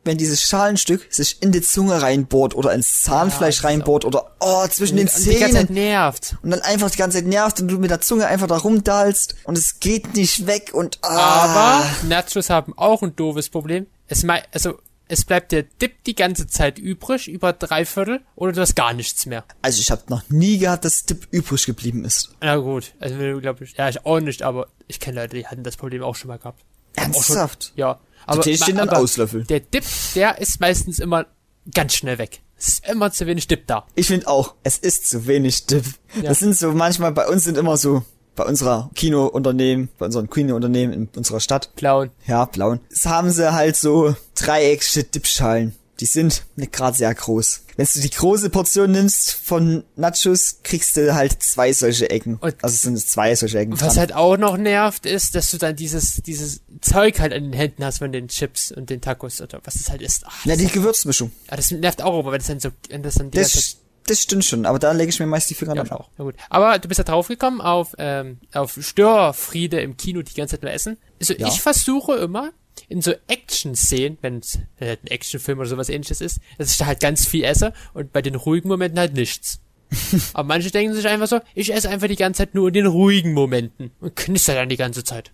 wenn dieses Schalenstück sich in die Zunge reinbohrt oder ins Zahnfleisch ist reinbohrt oder oh, zwischen den und die ganze Zeit Zähnen nervt. und dann einfach die ganze Zeit nervt und du mit der Zunge einfach da rumdahlst und es geht nicht weg und ah. Aber Nachos haben auch ein doofes Problem. Es mei also es bleibt der Dip die ganze Zeit übrig, über drei Viertel, oder du hast gar nichts mehr. Also ich habe noch nie gehabt, dass Dip übrig geblieben ist. Na gut, also glaube ich, ja, ich auch nicht, aber ich kenne Leute, die hatten das Problem auch schon mal gehabt. Ernsthaft? Ja. Aber, Tee stehen dann aber Auslöffel. Der Dip, der ist meistens immer ganz schnell weg. Es ist immer zu wenig Dip da. Ich finde auch, es ist zu wenig Dip. Ja. Das sind so manchmal bei uns sind immer so bei unserer Kinounternehmen, bei unseren Kinounternehmen in unserer Stadt, Blauen. ja, blauen. Das haben sie halt so dreieckige Dipschalen. Die sind nicht gerade sehr groß. Wenn du die große Portion nimmst von Nachos, kriegst du halt zwei solche Ecken. Und- also es sind zwei solche Ecken. Was dran. halt auch noch nervt, ist, dass du dann dieses, dieses Zeug halt an den Händen hast von den Chips und den Tacos oder was es halt ist. Ach, Na, die Gewürzmischung. ah, das nervt auch, aber wenn das dann so, wenn das dann die Das, das stimmt schon, aber da lege ich mir meist die Finger Ja, dann auch. Na gut. Aber du bist ja draufgekommen auf, ähm, auf Störfriede im Kino die ganze Zeit nur essen. Also Ja. ich versuche immer, in so Action-Szenen, wenn es halt ein Actionfilm oder sowas ähnliches ist, dass ich da halt ganz viel esse und bei den ruhigen Momenten halt nichts. Aber manche denken sich einfach so, ich esse einfach die ganze Zeit nur in den ruhigen Momenten und knister dann die ganze Zeit.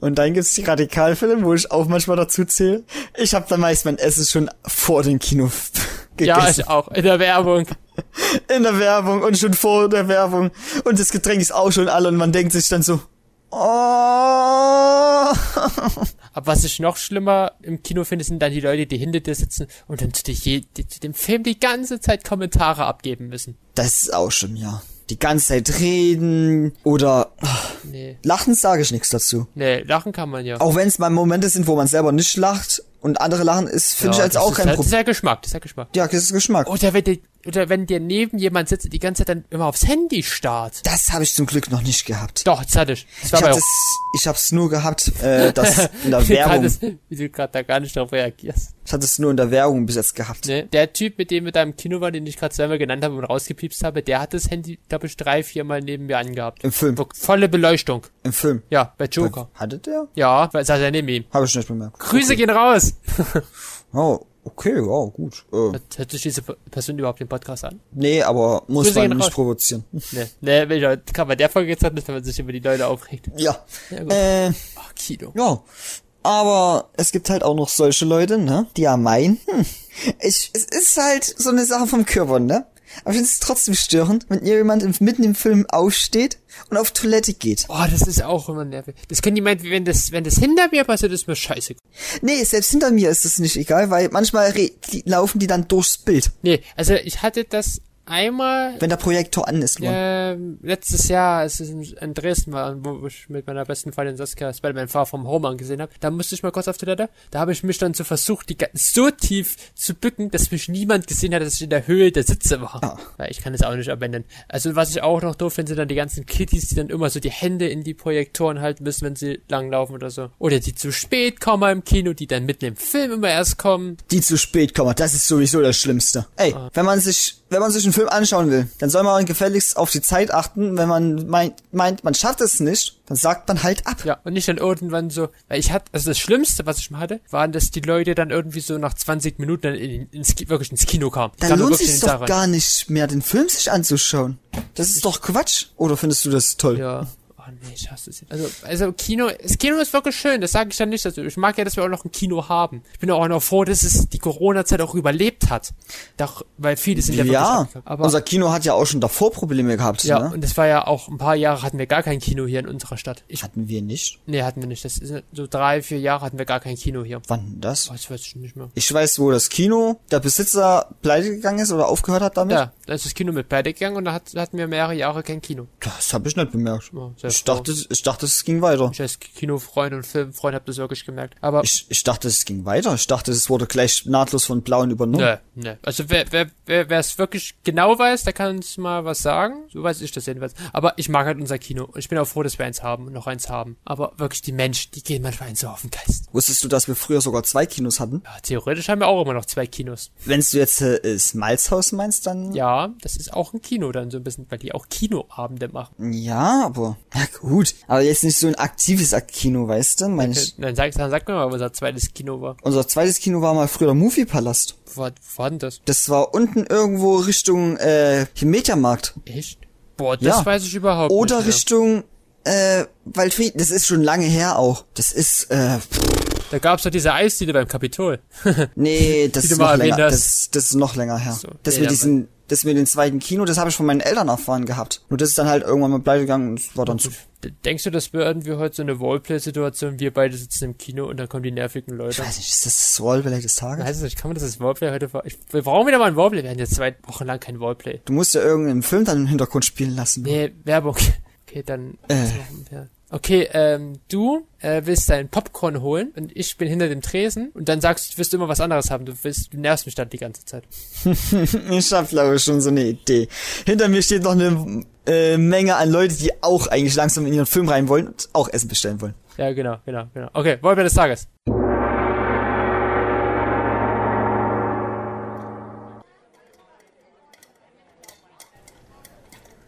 Und dann gibt's die Radikalfilme, wo ich auch manchmal dazu zähle. Ich habe dann meist mein Essen schon vor dem Kino Ja, gegessen. ich auch. In der Werbung. In der Werbung und schon vor der Werbung. Und das Getränk ist auch schon alle und man denkt sich dann so, oh. Aber was ich noch schlimmer im Kino finde, sind dann die Leute, die hinter dir sitzen und dann zu, dir je, die, zu dem Film die ganze Zeit Kommentare abgeben müssen. Das ist auch schon, ja. Die ganze Zeit reden oder Nee. lachen sage ich nichts dazu. Nee, lachen kann man ja. Auch wenn es mal Momente sind, wo man selber nicht lacht und andere lachen, ist finde ich Ja, als das auch kein halt, Das ist Problem. ja Geschmack, das ist ja Geschmack. Ja, das ist Geschmack. Oder wenn, dir, oder wenn dir neben jemand sitzt und die ganze Zeit dann immer aufs Handy starrt. Das habe ich zum Glück noch nicht gehabt. Doch, das hatte ich. Das Ich hab das, ich hab's nur gehabt, äh, das in der Werbung. grad- wie du gerade da gar nicht darauf reagierst. Ich hatte es nur in der Werbung bis jetzt gehabt. Ne? Der Typ, mit dem wir da im Kino waren, den ich gerade zweimal genannt habe und rausgepiepst habe, der hat das Handy, glaube ich, drei, viermal neben mir angehabt. Im Film. Volle Beleuchtung. Im Film. Ja, bei Joker. Hatte der? Ja, weil saß er neben ihm. Habe ich nicht bemerkt. Grüße gehen raus! Oh, okay, ja, gut. Äh, Hört sich diese Person überhaupt den Podcast an? nee, aber muss man nicht raus. provozieren. Ne, ne, will ich kann bei der Folge jetzt nicht, wenn man sich über die Leute aufregt. Ja. Ja. Äh, Ach, Kino. ja. Aber es gibt halt auch noch solche Leute, ne, die ja meinen, hm, ich, es ist halt so eine Sache vom Körper, ne? Aber ich finde es trotzdem störend, wenn jemand mitten im Film aufsteht und auf Toilette geht. Oh, das ist auch immer nervig. Das können die meinen, wenn das, wenn das hinter mir passiert, ist mir scheiße. Nee, selbst hinter mir ist es nicht egal, weil manchmal laufen die dann durchs Bild, Nee, also ich hatte das einmal wenn der Projektor an ist. Luan. ähm, letztes Jahr, es in, in Dresden war, wo ich mit meiner besten Freundin Saskia Spider-Man Far From Home angesehen habe, da musste ich mal kurz auf Toilette. Da habe ich mich dann so versucht, die so tief zu bücken, dass mich niemand gesehen hat, dass ich in der Höhe der Sitze war. Ah. Weil ich kann es auch nicht abwenden. Also was ich auch noch doof finde, sind dann die ganzen Kitties, die dann immer so die Hände in die Projektoren halten müssen, wenn sie langlaufen oder so. Oder die zu spät kommen im Kino, die dann mitten im Film immer erst kommen. die zu spät kommen, das ist sowieso das Schlimmste. Ey, Ah. wenn man sich, wenn man sich einen Film anschauen will, dann soll man gefälligst auf die Zeit achten. Wenn man meint, meint man schafft es nicht, dann sagt man halt ab. Ja, und nicht dann irgendwann so, weil ich hatte, also das Schlimmste, was ich mal hatte, waren, dass die Leute dann irgendwie so nach 20 Minuten dann in, ins, wirklich ins Kino kamen. Dann lohnt sich doch gar nicht mehr, den Film sich anzuschauen. Das ist doch Quatsch. Oder findest du das toll? Ja. Nee, ich hasse es jetzt. Also, also Kino, das Kino ist wirklich schön, das sage ich ja nicht. Also ich mag ja, dass wir auch noch ein Kino haben. Ich bin auch noch froh, dass es die Corona-Zeit auch überlebt hat. Doch, weil viele sind ja, Ja, aber unser Kino hat ja auch schon davor Probleme gehabt. ja, ne? und es war ja auch ein paar Jahre hatten wir gar kein Kino hier in unserer Stadt. Ich, Hatten wir nicht. nee, hatten wir nicht. Das ist so drei, vier Jahre hatten wir gar kein Kino hier. Wann denn das? Oh, das weiß ich nicht mehr. Ich weiß, wo das Kino, der Besitzer pleite gegangen ist oder aufgehört hat damit. Ja, Dann ist das Kino mit pleite gegangen und hat, hatten wir mehrere Jahre kein Kino. Das habe ich nicht bemerkt. Ja, Ich froh. dachte, ich dachte, es ging weiter. Ich als Kinofreund und Filmfreund habe das wirklich gemerkt. Aber Ich, ich dachte, es ging weiter. Ich dachte, es wurde gleich nahtlos von Blauen übernommen. ne, ne. Also wer wer wer wer es wirklich genau weiß, der kann uns mal was sagen. So weiß ich das jedenfalls. Aber ich mag halt unser Kino und ich bin auch froh, dass wir eins haben und noch eins haben. Aber wirklich die Menschen, die gehen manchmal einen so auf den Geist. Wusstest du, dass wir früher sogar zwei Kinos hatten? Ja, theoretisch haben wir auch immer noch zwei Kinos. Wenn du jetzt äh, das Malzhaus meinst, dann... Ja, das ist auch ein Kino dann so ein bisschen, weil die auch Kinoabende machen. Ja, aber... Ja gut. Aber jetzt nicht so ein aktives Kino, weißt du? Mein ich, Dann sag, dann sag mir mal, was unser zweites Kino war. unser zweites Kino war mal früher der Movie-Palast. Wo, war- denn das? Das war unten irgendwo Richtung äh, hier Mediamarkt. Echt? Boah, das Ja. weiß ich überhaupt Oder nicht. mehr. Richtung äh, Waldfried. Das ist schon lange her auch. Das ist äh, Da gab's doch diese Eisdiele beim Kapitol. Nee, das ist noch länger. Das, das ist noch länger her. So, das ja, mit diesen, das mit dem zweiten Kino, das habe ich von meinen Eltern erfahren gehabt. Nur das ist dann halt irgendwann mal pleite gegangen und es war dann zu. Denkst du, das wäre irgendwie heute so eine Roleplay-Situation? Wir beide sitzen im Kino und dann kommen die nervigen Leute. Ich weiß nicht, ist das das Rollplay des Tages? Weiß ich nicht, kann man das als Roleplay heute ver... Ich, wir brauchen wieder mal ein Roleplay. Wir hatten jetzt zwei Wochen lang kein Roleplay. Du musst ja irgendeinen Film dann im Hintergrund spielen lassen. Nee, Werbung. Okay, dann... Äh. wir? Okay, ähm, du äh, willst dein Popcorn holen und ich bin hinter dem Tresen und dann sagst du, du wirst immer was anderes haben. Du willst, du nervst mich dann die ganze Zeit. Ich hab glaube ich schon so eine Idee. Hinter mir steht noch eine äh, Menge an Leute, die auch eigentlich langsam in ihren Film rein wollen und auch Essen bestellen wollen. Ja, genau, genau, genau. Okay, Roleplay des Tages.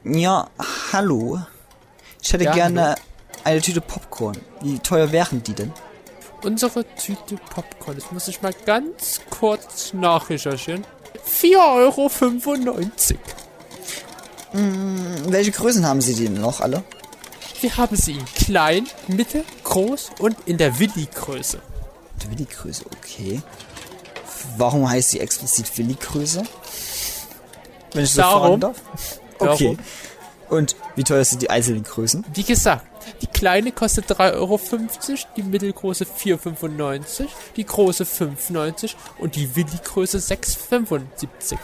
Ja, hallo. Ich hätte Ja, gerne eine Tüte Popcorn. Wie teuer wären die denn? Unsere Tüte Popcorn. Das muss ich mal ganz kurz nachrecherchieren. 4,95 Euro. Welche Größen haben sie denn noch alle? Wir haben sie in klein, mittel, groß und in der Willi-Größe. Die Willi-Größe, okay. Warum heißt sie explizit Willi-Größe? Wenn ich so Darum. fragen darf. Okay. Darum. Und wie teuer sind die einzelnen Größen? Wie gesagt, die kleine kostet 3,50 Euro, die mittelgroße 4,95, die große 5,90 und die Willi-Größe 6,75.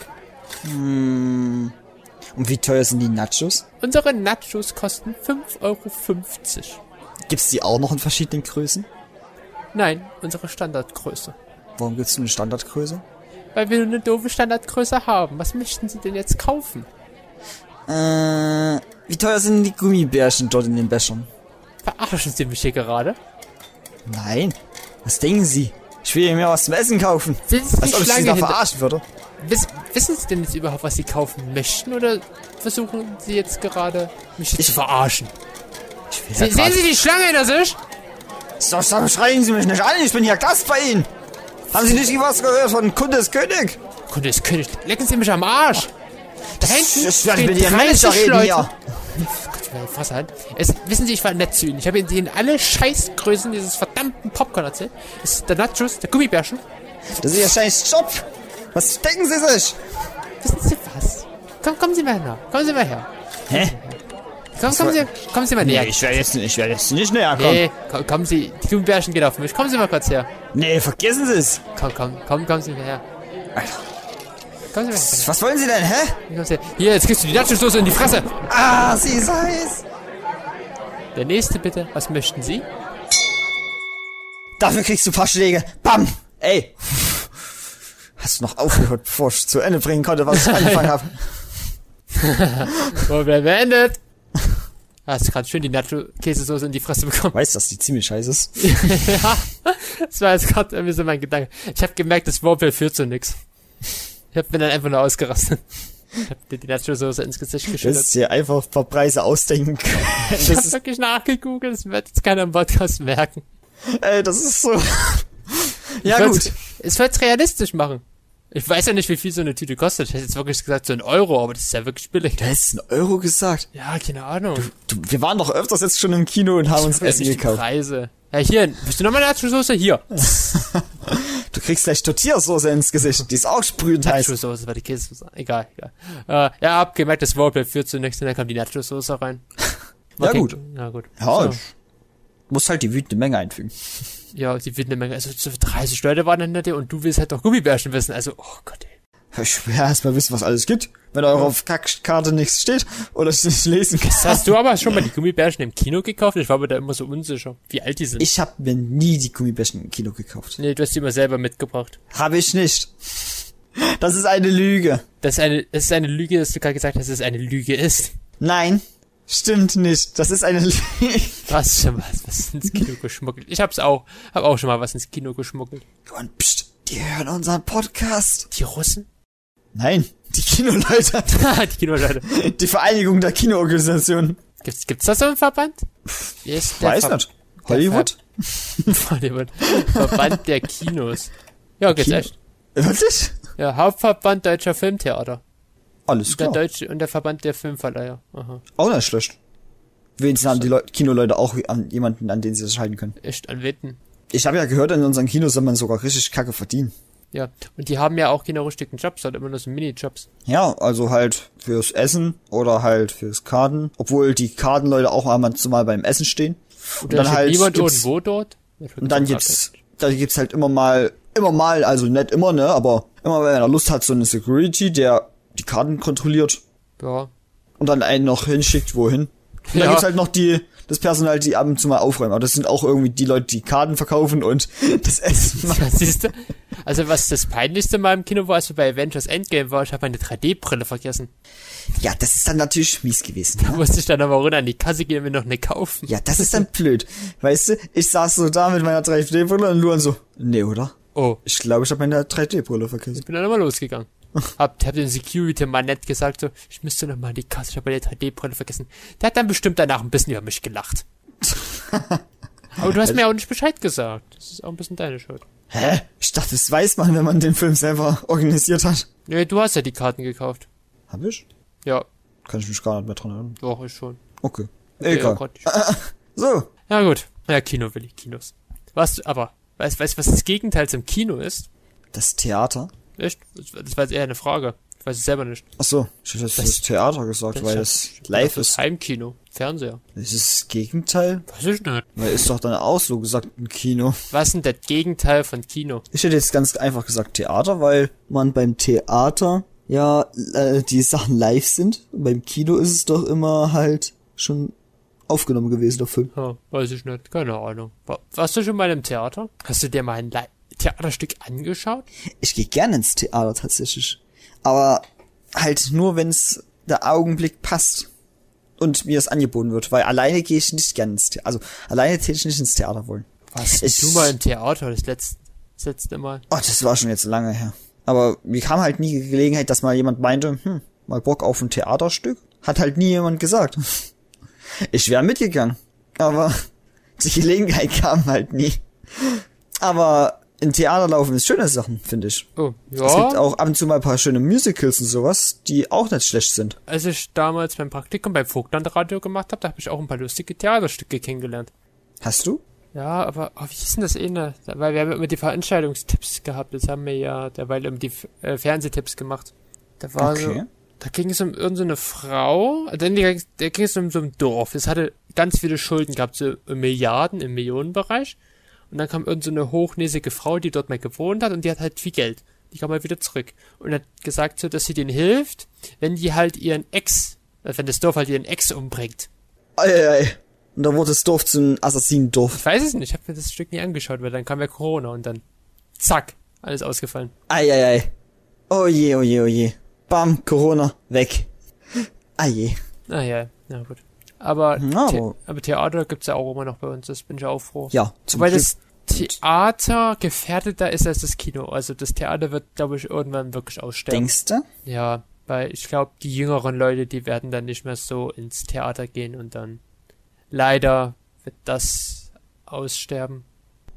Und wie teuer sind die Nachos? Unsere Nachos kosten 5,50 Euro. Gibt's die auch noch in verschiedenen Größen? Nein, unsere Standardgröße. Warum gibt's nur eine Standardgröße? Weil wir nur eine doofe Standardgröße haben. Was möchten Sie denn jetzt kaufen? Äh, wie teuer sind die Gummibärchen dort in den Bechern? Verarschen Sie mich hier gerade? Nein. Was denken Sie? Ich will mir was zum Essen kaufen. Sind Sie Als ob ich Sie da verarschen würde. Wiss, wissen Sie denn jetzt überhaupt, was Sie kaufen möchten? Oder versuchen Sie jetzt gerade, mich Ich- zu verarschen? Ich will Se sehen Sie die Schlange hinter sich? So, so, schreien Sie mich nicht an, ich bin hier Gast bei Ihnen. Haben Sie nicht was gehört von Kundes König? Kunde ist König. Lecken Sie mich am Arsch. Da hinten Ich werde stehen mit Ihrem 30 Manager reden Leute. hier. Meine Fresse halt. Es, wissen Sie, ich war nett zu Ihnen. Ich habe Ihnen alle Scheißgrößen dieses verdammten Popcorn erzählt. Es ist der Nachos, der Gummibärchen. Das ist Ihr scheiß Job. Was denken Sie sich? Wissen Sie was? Komm, kommen Sie mal her. Kommen Sie mal her. Hä? Komm, kommen Sie, kommen Sie mal näher. ich werde jetzt, ich werde jetzt nicht näher kommen. Nee, komm, kommen Sie. Die Gummibärchen geht auf mich. Kommen Sie mal kurz her. Nee, vergessen Sie es. Komm, komm, komm, kommen Sie mal her. Alter. Kommen Sie mal her. Was wollen Sie denn, hä? Hier, jetzt kriegst du die Nachosdose in die Fresse. Ah, sie ist heiß. Der nächste bitte. Was möchten Sie? Dafür kriegst du ein paar Schläge. Bam. Ey. Hast du noch aufgehört, bevor ich zu Ende bringen konnte, was ich angefangen habe? Problem beendet. Hast du gerade schön die Nacho-Käsesoße in die Fresse bekommen. Weißt, dass die ziemlich scheiße ist? ja, das war jetzt gerade irgendwie so mein Gedanke. Ich habe gemerkt, das Roleplay führt zu nix. Ich hab, bin dann einfach nur ausgerastet. Ich hab dir die Nacho-Soße ins Gesicht Das geschüttet. ist hier einfach ein paar Preise ausdenken. Ich Das hab ist, wirklich nachgegoogelt, das wird jetzt keiner im Podcast merken. ey, das ist so. Ja, Ich gut. Es wird realistisch machen. Ich weiß ja nicht, wie viel so eine Tüte kostet. Ich hätte jetzt wirklich gesagt, so ein Euro, aber das ist ja wirklich billig. Du hättest einen Euro gesagt. Ja, keine Ahnung. Du, wir waren doch öfters jetzt schon im Kino und haben uns Ich weiß Essen nicht die gekauft. Preise. Ja, hier, willst du nochmal Nacho-Soße? Hier. Du kriegst gleich Tortillausoße ins Gesicht. Die ist auch sprühend heiß. Nacho-Soße war die Käsesoße. Egal, egal. Äh, ja, hab gemerkt, das Roleplay führt zu nichts und dann kam die Nacho-Soße rein. Ja, gut. Ja, gut. Ja, So. muss halt die wütende Menge einfügen. Ja, die eine Menge. Also so 30 Leute waren hinter dir und du willst halt doch Gummibärchen wissen. Also, oh Gott, ey. Ich will erst mal wissen, was alles gibt. Wenn eure auf Kackkarte nichts steht oder ich nicht lesen kann. Hast du aber schon mal die Gummibärchen im Kino gekauft? Ich war mir da immer so unsicher, wie alt die sind. Ich habe mir nie die Gummibärchen im Kino gekauft. nee, du hast die immer selber mitgebracht. Habe ich nicht. Das ist eine Lüge. Das ist eine, das ist eine Lüge, dass du gerade gesagt hast, dass es eine Lüge ist. Nein, stimmt nicht. Das ist eine Lüge. Was schon was, was ins Kino geschmuggelt. Ich hab's auch, hab auch schon mal was ins Kino geschmuggelt. Johann, pst, die hören unseren Podcast. Die Russen? Nein, die Kinoleute. die Kinoleute. Die Vereinigung der Kinoorganisationen. Gibt's, gibt's da so einen Verband? Ist Weiß Ver- nicht. Hollywood? Hollywood. Verband der Kinos. Ja, geht's Kino- echt. Wirklich? Ja, Hauptverband Deutscher Filmtheater. Alles Der klar. Deutsche und der Verband der Filmverleiher. Aha. Auch nicht schlecht. Wenigstens haben die Leu Kinoleute auch an jemanden, an den sie sich halten können. Echt an Wetten. Ich habe ja gehört, in unseren Kinos soll man sogar richtig Kacke verdienen. Ja. Und die haben ja auch keine richtigen Jobs, sondern immer nur so Minijobs. Ja, also halt fürs Essen oder halt fürs Karten. Obwohl die Kartenleute auch einmal zumal beim Essen stehen. Und Da dann halt niemand irgendwo dort. und dann gibt's, da gibt's halt immer mal, immer mal, also nicht immer, ne, aber immer wenn er Lust hat, so eine Security, der die Karten kontrolliert Ja. und dann einen noch hinschickt, wohin. Und dann Ja. gibt's halt noch die, das Personal, die ab und zu mal aufräumen. Aber das sind auch irgendwie die Leute, die Karten verkaufen und das Essen machen. Siehst du? Also was das peinlichste mal im Kino war, als wir bei Avengers Endgame war, ich habe meine 3D-Brille vergessen. Ja, das ist dann natürlich mies gewesen. Da musste ich dann aber runter an die Kasse gehen und mir noch eine kaufen. Ja, das ist dann blöd. Weißt du, ich saß so da mit meiner 3D-Brille und Luan so, nee, oder? Oh, Ich glaube, ich habe meine 3D-Brille vergessen. bin dann immer losgegangen. Hab, hab den Security mal nett gesagt, so, ich müsste noch mal die Kasse, ich habe meine 3D-Brille vergessen. Der hat dann bestimmt danach ein bisschen über mich gelacht. Aber du hast mir auch nicht Bescheid gesagt. Das ist auch ein bisschen deine Schuld. Hä? Ich dachte, das weiß man, wenn man den Film selber organisiert hat. Nee, du hast ja die Karten gekauft. Hab ich? Ja, Kann ich mich gar nicht mehr dran erinnern. doch, ich schon. Okay. Okay, Egal. oh Gott, So. Ja gut. Ja, Kino will ich, Kinos. Was, aber, weißt, weißt, was das Gegenteil zum Kino ist? Das Theater? Echt? Das, war jetzt eher eine Frage. Ich weiß es selber nicht. Ach so, ich hätte jetzt Das- das, Theater gesagt, weil das live ist. Heimkino. Fernseher. Das ist das Gegenteil. Weiß ich nicht. Weil ist doch dann auch so gesagt ein Kino. Was ist denn das Gegenteil von Kino? Ich hätte jetzt ganz einfach gesagt Theater, weil man beim Theater ja äh, die Sachen live sind. Und beim Kino ist es doch immer halt schon aufgenommen gewesen, der Film. Ja, weiß ich nicht. Keine Ahnung. War, warst du schon mal im Theater? Hast du dir mal ein Le Theaterstück angeschaut? Ich gehe gerne ins Theater tatsächlich. Aber halt nur, wenn es der Augenblick passt und mir das angeboten wird. Weil alleine gehe ich nicht gerne ins Theater. Also alleine täte ich nicht ins Theater wollen. Warst Ich- du mal im Theater das letzte, das letzte Mal? Oh, das war schon jetzt lange her. Aber mir kam halt nie die Gelegenheit, dass mal jemand meinte, hm, mal Bock auf ein Theaterstück. Hat halt nie jemand gesagt. Ich wäre mitgegangen. Aber die Gelegenheit kam halt nie. Aber in Theater laufen ist schöne Sachen, finde ich. Oh, Es gibt ja. auch ab und zu mal ein paar schöne Musicals und sowas, die auch nicht schlecht sind. Als ich damals mein Praktikum beim Vogtlandradio gemacht habe, da habe ich auch ein paar lustige Theaterstücke kennengelernt. Hast du? Ja, aber oh, wie ist denn das eh ne? Weil wir haben immer die Veranstaltungstipps gehabt. Jetzt haben wir ja derweil immer die äh, Fernsehtipps gemacht. Da war so, Okay. da ging es um irgendeine Frau, also da ging es um so ein Dorf. Das hatte ganz viele Schulden gehabt, so Milliarden im Millionenbereich. Und dann kam irgendeine so hochnäsige Frau, die dort mal gewohnt hat und die hat halt viel Geld. Die kam mal wieder zurück. Und hat gesagt so, dass sie denen hilft, wenn die halt ihren Ex, äh, wenn das Dorf halt ihren Ex umbringt. Ei, ei, ei. Und da wurde das Dorf zum Assassinendorf. Ich weiß es nicht, ich habe mir das Stück nie angeschaut, weil dann kam ja Corona und dann zack, alles ausgefallen. Ei, ei, ei. Oh je, oh je, oh je. Bam, Corona, weg. Ei je. Naja, na gut. Aber, Na, The aber- Theater gibt's ja auch immer noch bei uns, das bin ich auch froh. Ja, zum Glück. das Theater gefährdeter ist als das Kino. Also das Theater wird, glaube ich, irgendwann wirklich aussterben. Denkst du? Ja, weil ich glaube, die jüngeren Leute, die werden dann nicht mehr so ins Theater gehen und dann leider wird das aussterben.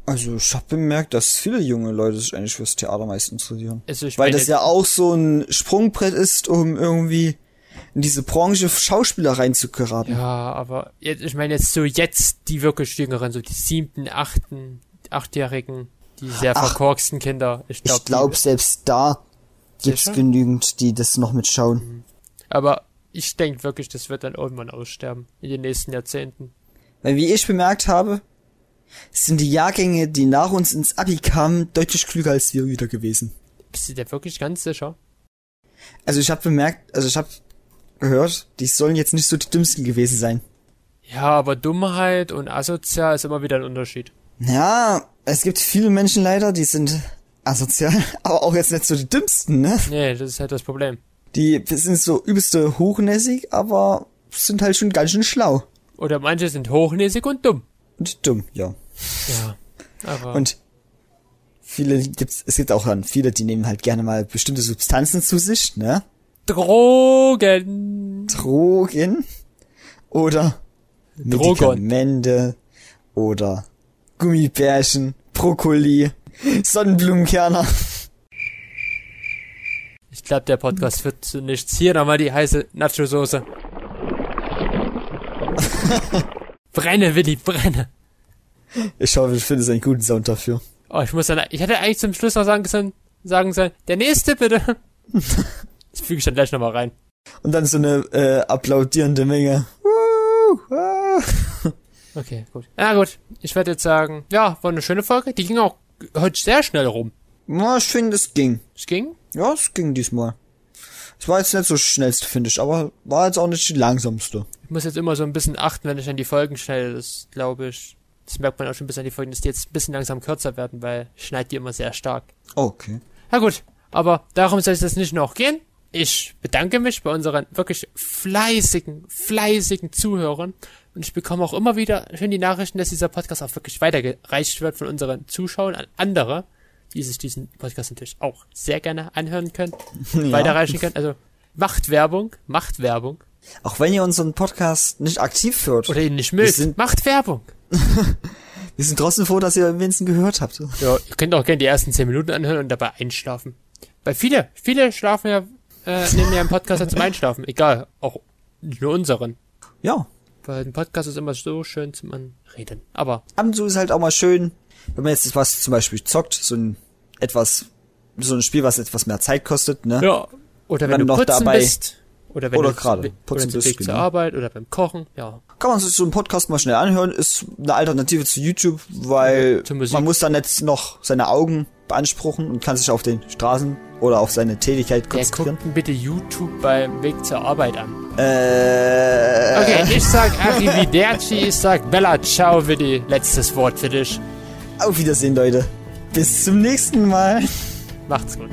Also ich habe bemerkt, dass viele junge Leute sich eigentlich fürs Theater meist interessieren. Also ich Weil meine, das ja auch so ein Sprungbrett ist, um irgendwie in diese Branche Schauspieler reinzugeraten. Ja, aber jetzt, ich meine jetzt so jetzt die wirklich jüngeren, so die siebten, achten, achtjährigen, die sehr Ach. verkorksten Kinder. Ich glaube, ich glaube, selbst da gibt's Sicher? genügend, die das noch mitschauen. aber ich denke wirklich, das wird dann irgendwann aussterben in den nächsten Jahrzehnten. Weil wie ich bemerkt habe, sind die Jahrgänge, die nach uns ins Abi kamen, deutlich klüger als wir wieder gewesen. Bist du dir wirklich ganz sicher? Also ich habe bemerkt, also ich habe gehört, die sollen jetzt nicht so die dümmsten gewesen sein. Ja, aber Dummheit und asozial ist immer wieder ein Unterschied. Ja, es gibt viele Menschen leider, die sind asozial, aber auch jetzt nicht so die dümmsten, ne? Nee, das ist halt das Problem. Die sind so übelste hochnäsig, aber sind halt schon ganz schön schlau. Oder manche sind hochnäsig und dumm. Und dumm, ja. Ja. Aber Und viele gibt's, es gibt auch dann viele, die nehmen halt gerne mal bestimmte Substanzen zu sich, ne? Drogen. Drogen oder Drogon. Medikamente oder Gummibärchen, Brokkoli, Sonnenblumenkerner. Ich glaube, der Podcast führt zu nichts. Hier nochmal die heiße Nacho-Soße. brenne, Willi, brenne. Ich hoffe, ich finde einen guten Sound dafür. Oh, ich muss dann, ich hätte eigentlich zum Schluss noch sagen sollen, sagen sollen, der nächste bitte. Füge ich dann gleich nochmal rein. Und dann so eine äh, applaudierende Menge. Ah. Okay, gut. Na gut, ich werde jetzt sagen, ja, war eine schöne Folge. Die ging auch heute sehr schnell rum. Ja, ich finde, es ging. Es ging? Ja, es ging diesmal. Es war jetzt nicht so schnellste, finde ich, aber war jetzt auch nicht die langsamste. Ich muss jetzt immer so ein bisschen achten, wenn ich an die Folgen schneide. Das glaube ich. Das merkt man auch schon ein bisschen an die Folgen, dass die jetzt ein bisschen langsam kürzer werden, weil ich schneide die immer sehr stark. Okay. Na gut, aber darum soll es jetzt nicht noch gehen. Ich bedanke mich bei unseren wirklich fleißigen, fleißigen Zuhörern und ich bekomme auch immer wieder schön die Nachrichten, dass dieser Podcast auch wirklich weitergereicht wird von unseren Zuschauern an andere, die sich diesen Podcast natürlich auch sehr gerne anhören können, weiterreichen können. Also macht Werbung, macht Werbung Auch wenn ihr unseren Podcast nicht aktiv hört. oder ihn nicht mögt, sind- macht Werbung. wir sind trotzdem froh, dass ihr wenigstens gehört habt. Ja, ihr könnt auch gerne die ersten zehn Minuten anhören und dabei einschlafen. Weil viele, viele schlafen ja, äh, nehmen ja einen Podcast zum Einschlafen. Egal, auch nur unseren. Ja. Weil ein Podcast ist immer so schön zum Reden. Aber Ab und zu ist halt auch mal schön, wenn man jetzt was zum Beispiel zockt, so ein etwas, so ein Spiel, was etwas mehr Zeit kostet, ne? ja, oder wenn Dann du noch dabei- bist. Oder wenn Oder du gerade putzen bist, Weg zur genau. Arbeit oder beim Kochen. Ja, Kann man sich so einen Podcast mal schnell anhören, ist eine Alternative zu YouTube, weil Ja, man muss dann jetzt noch seine Augen beanspruchen und kann sich auf den Straßen oder auf seine Tätigkeit konzentrieren. guckt bitte YouTube beim Weg zur Arbeit an. Äh, Okay, ich sag Arrivederci, ich sag Bella Ciao für die letztes Wort für dich. auf Wiedersehen, Leute. Bis zum nächsten Mal. Macht's gut.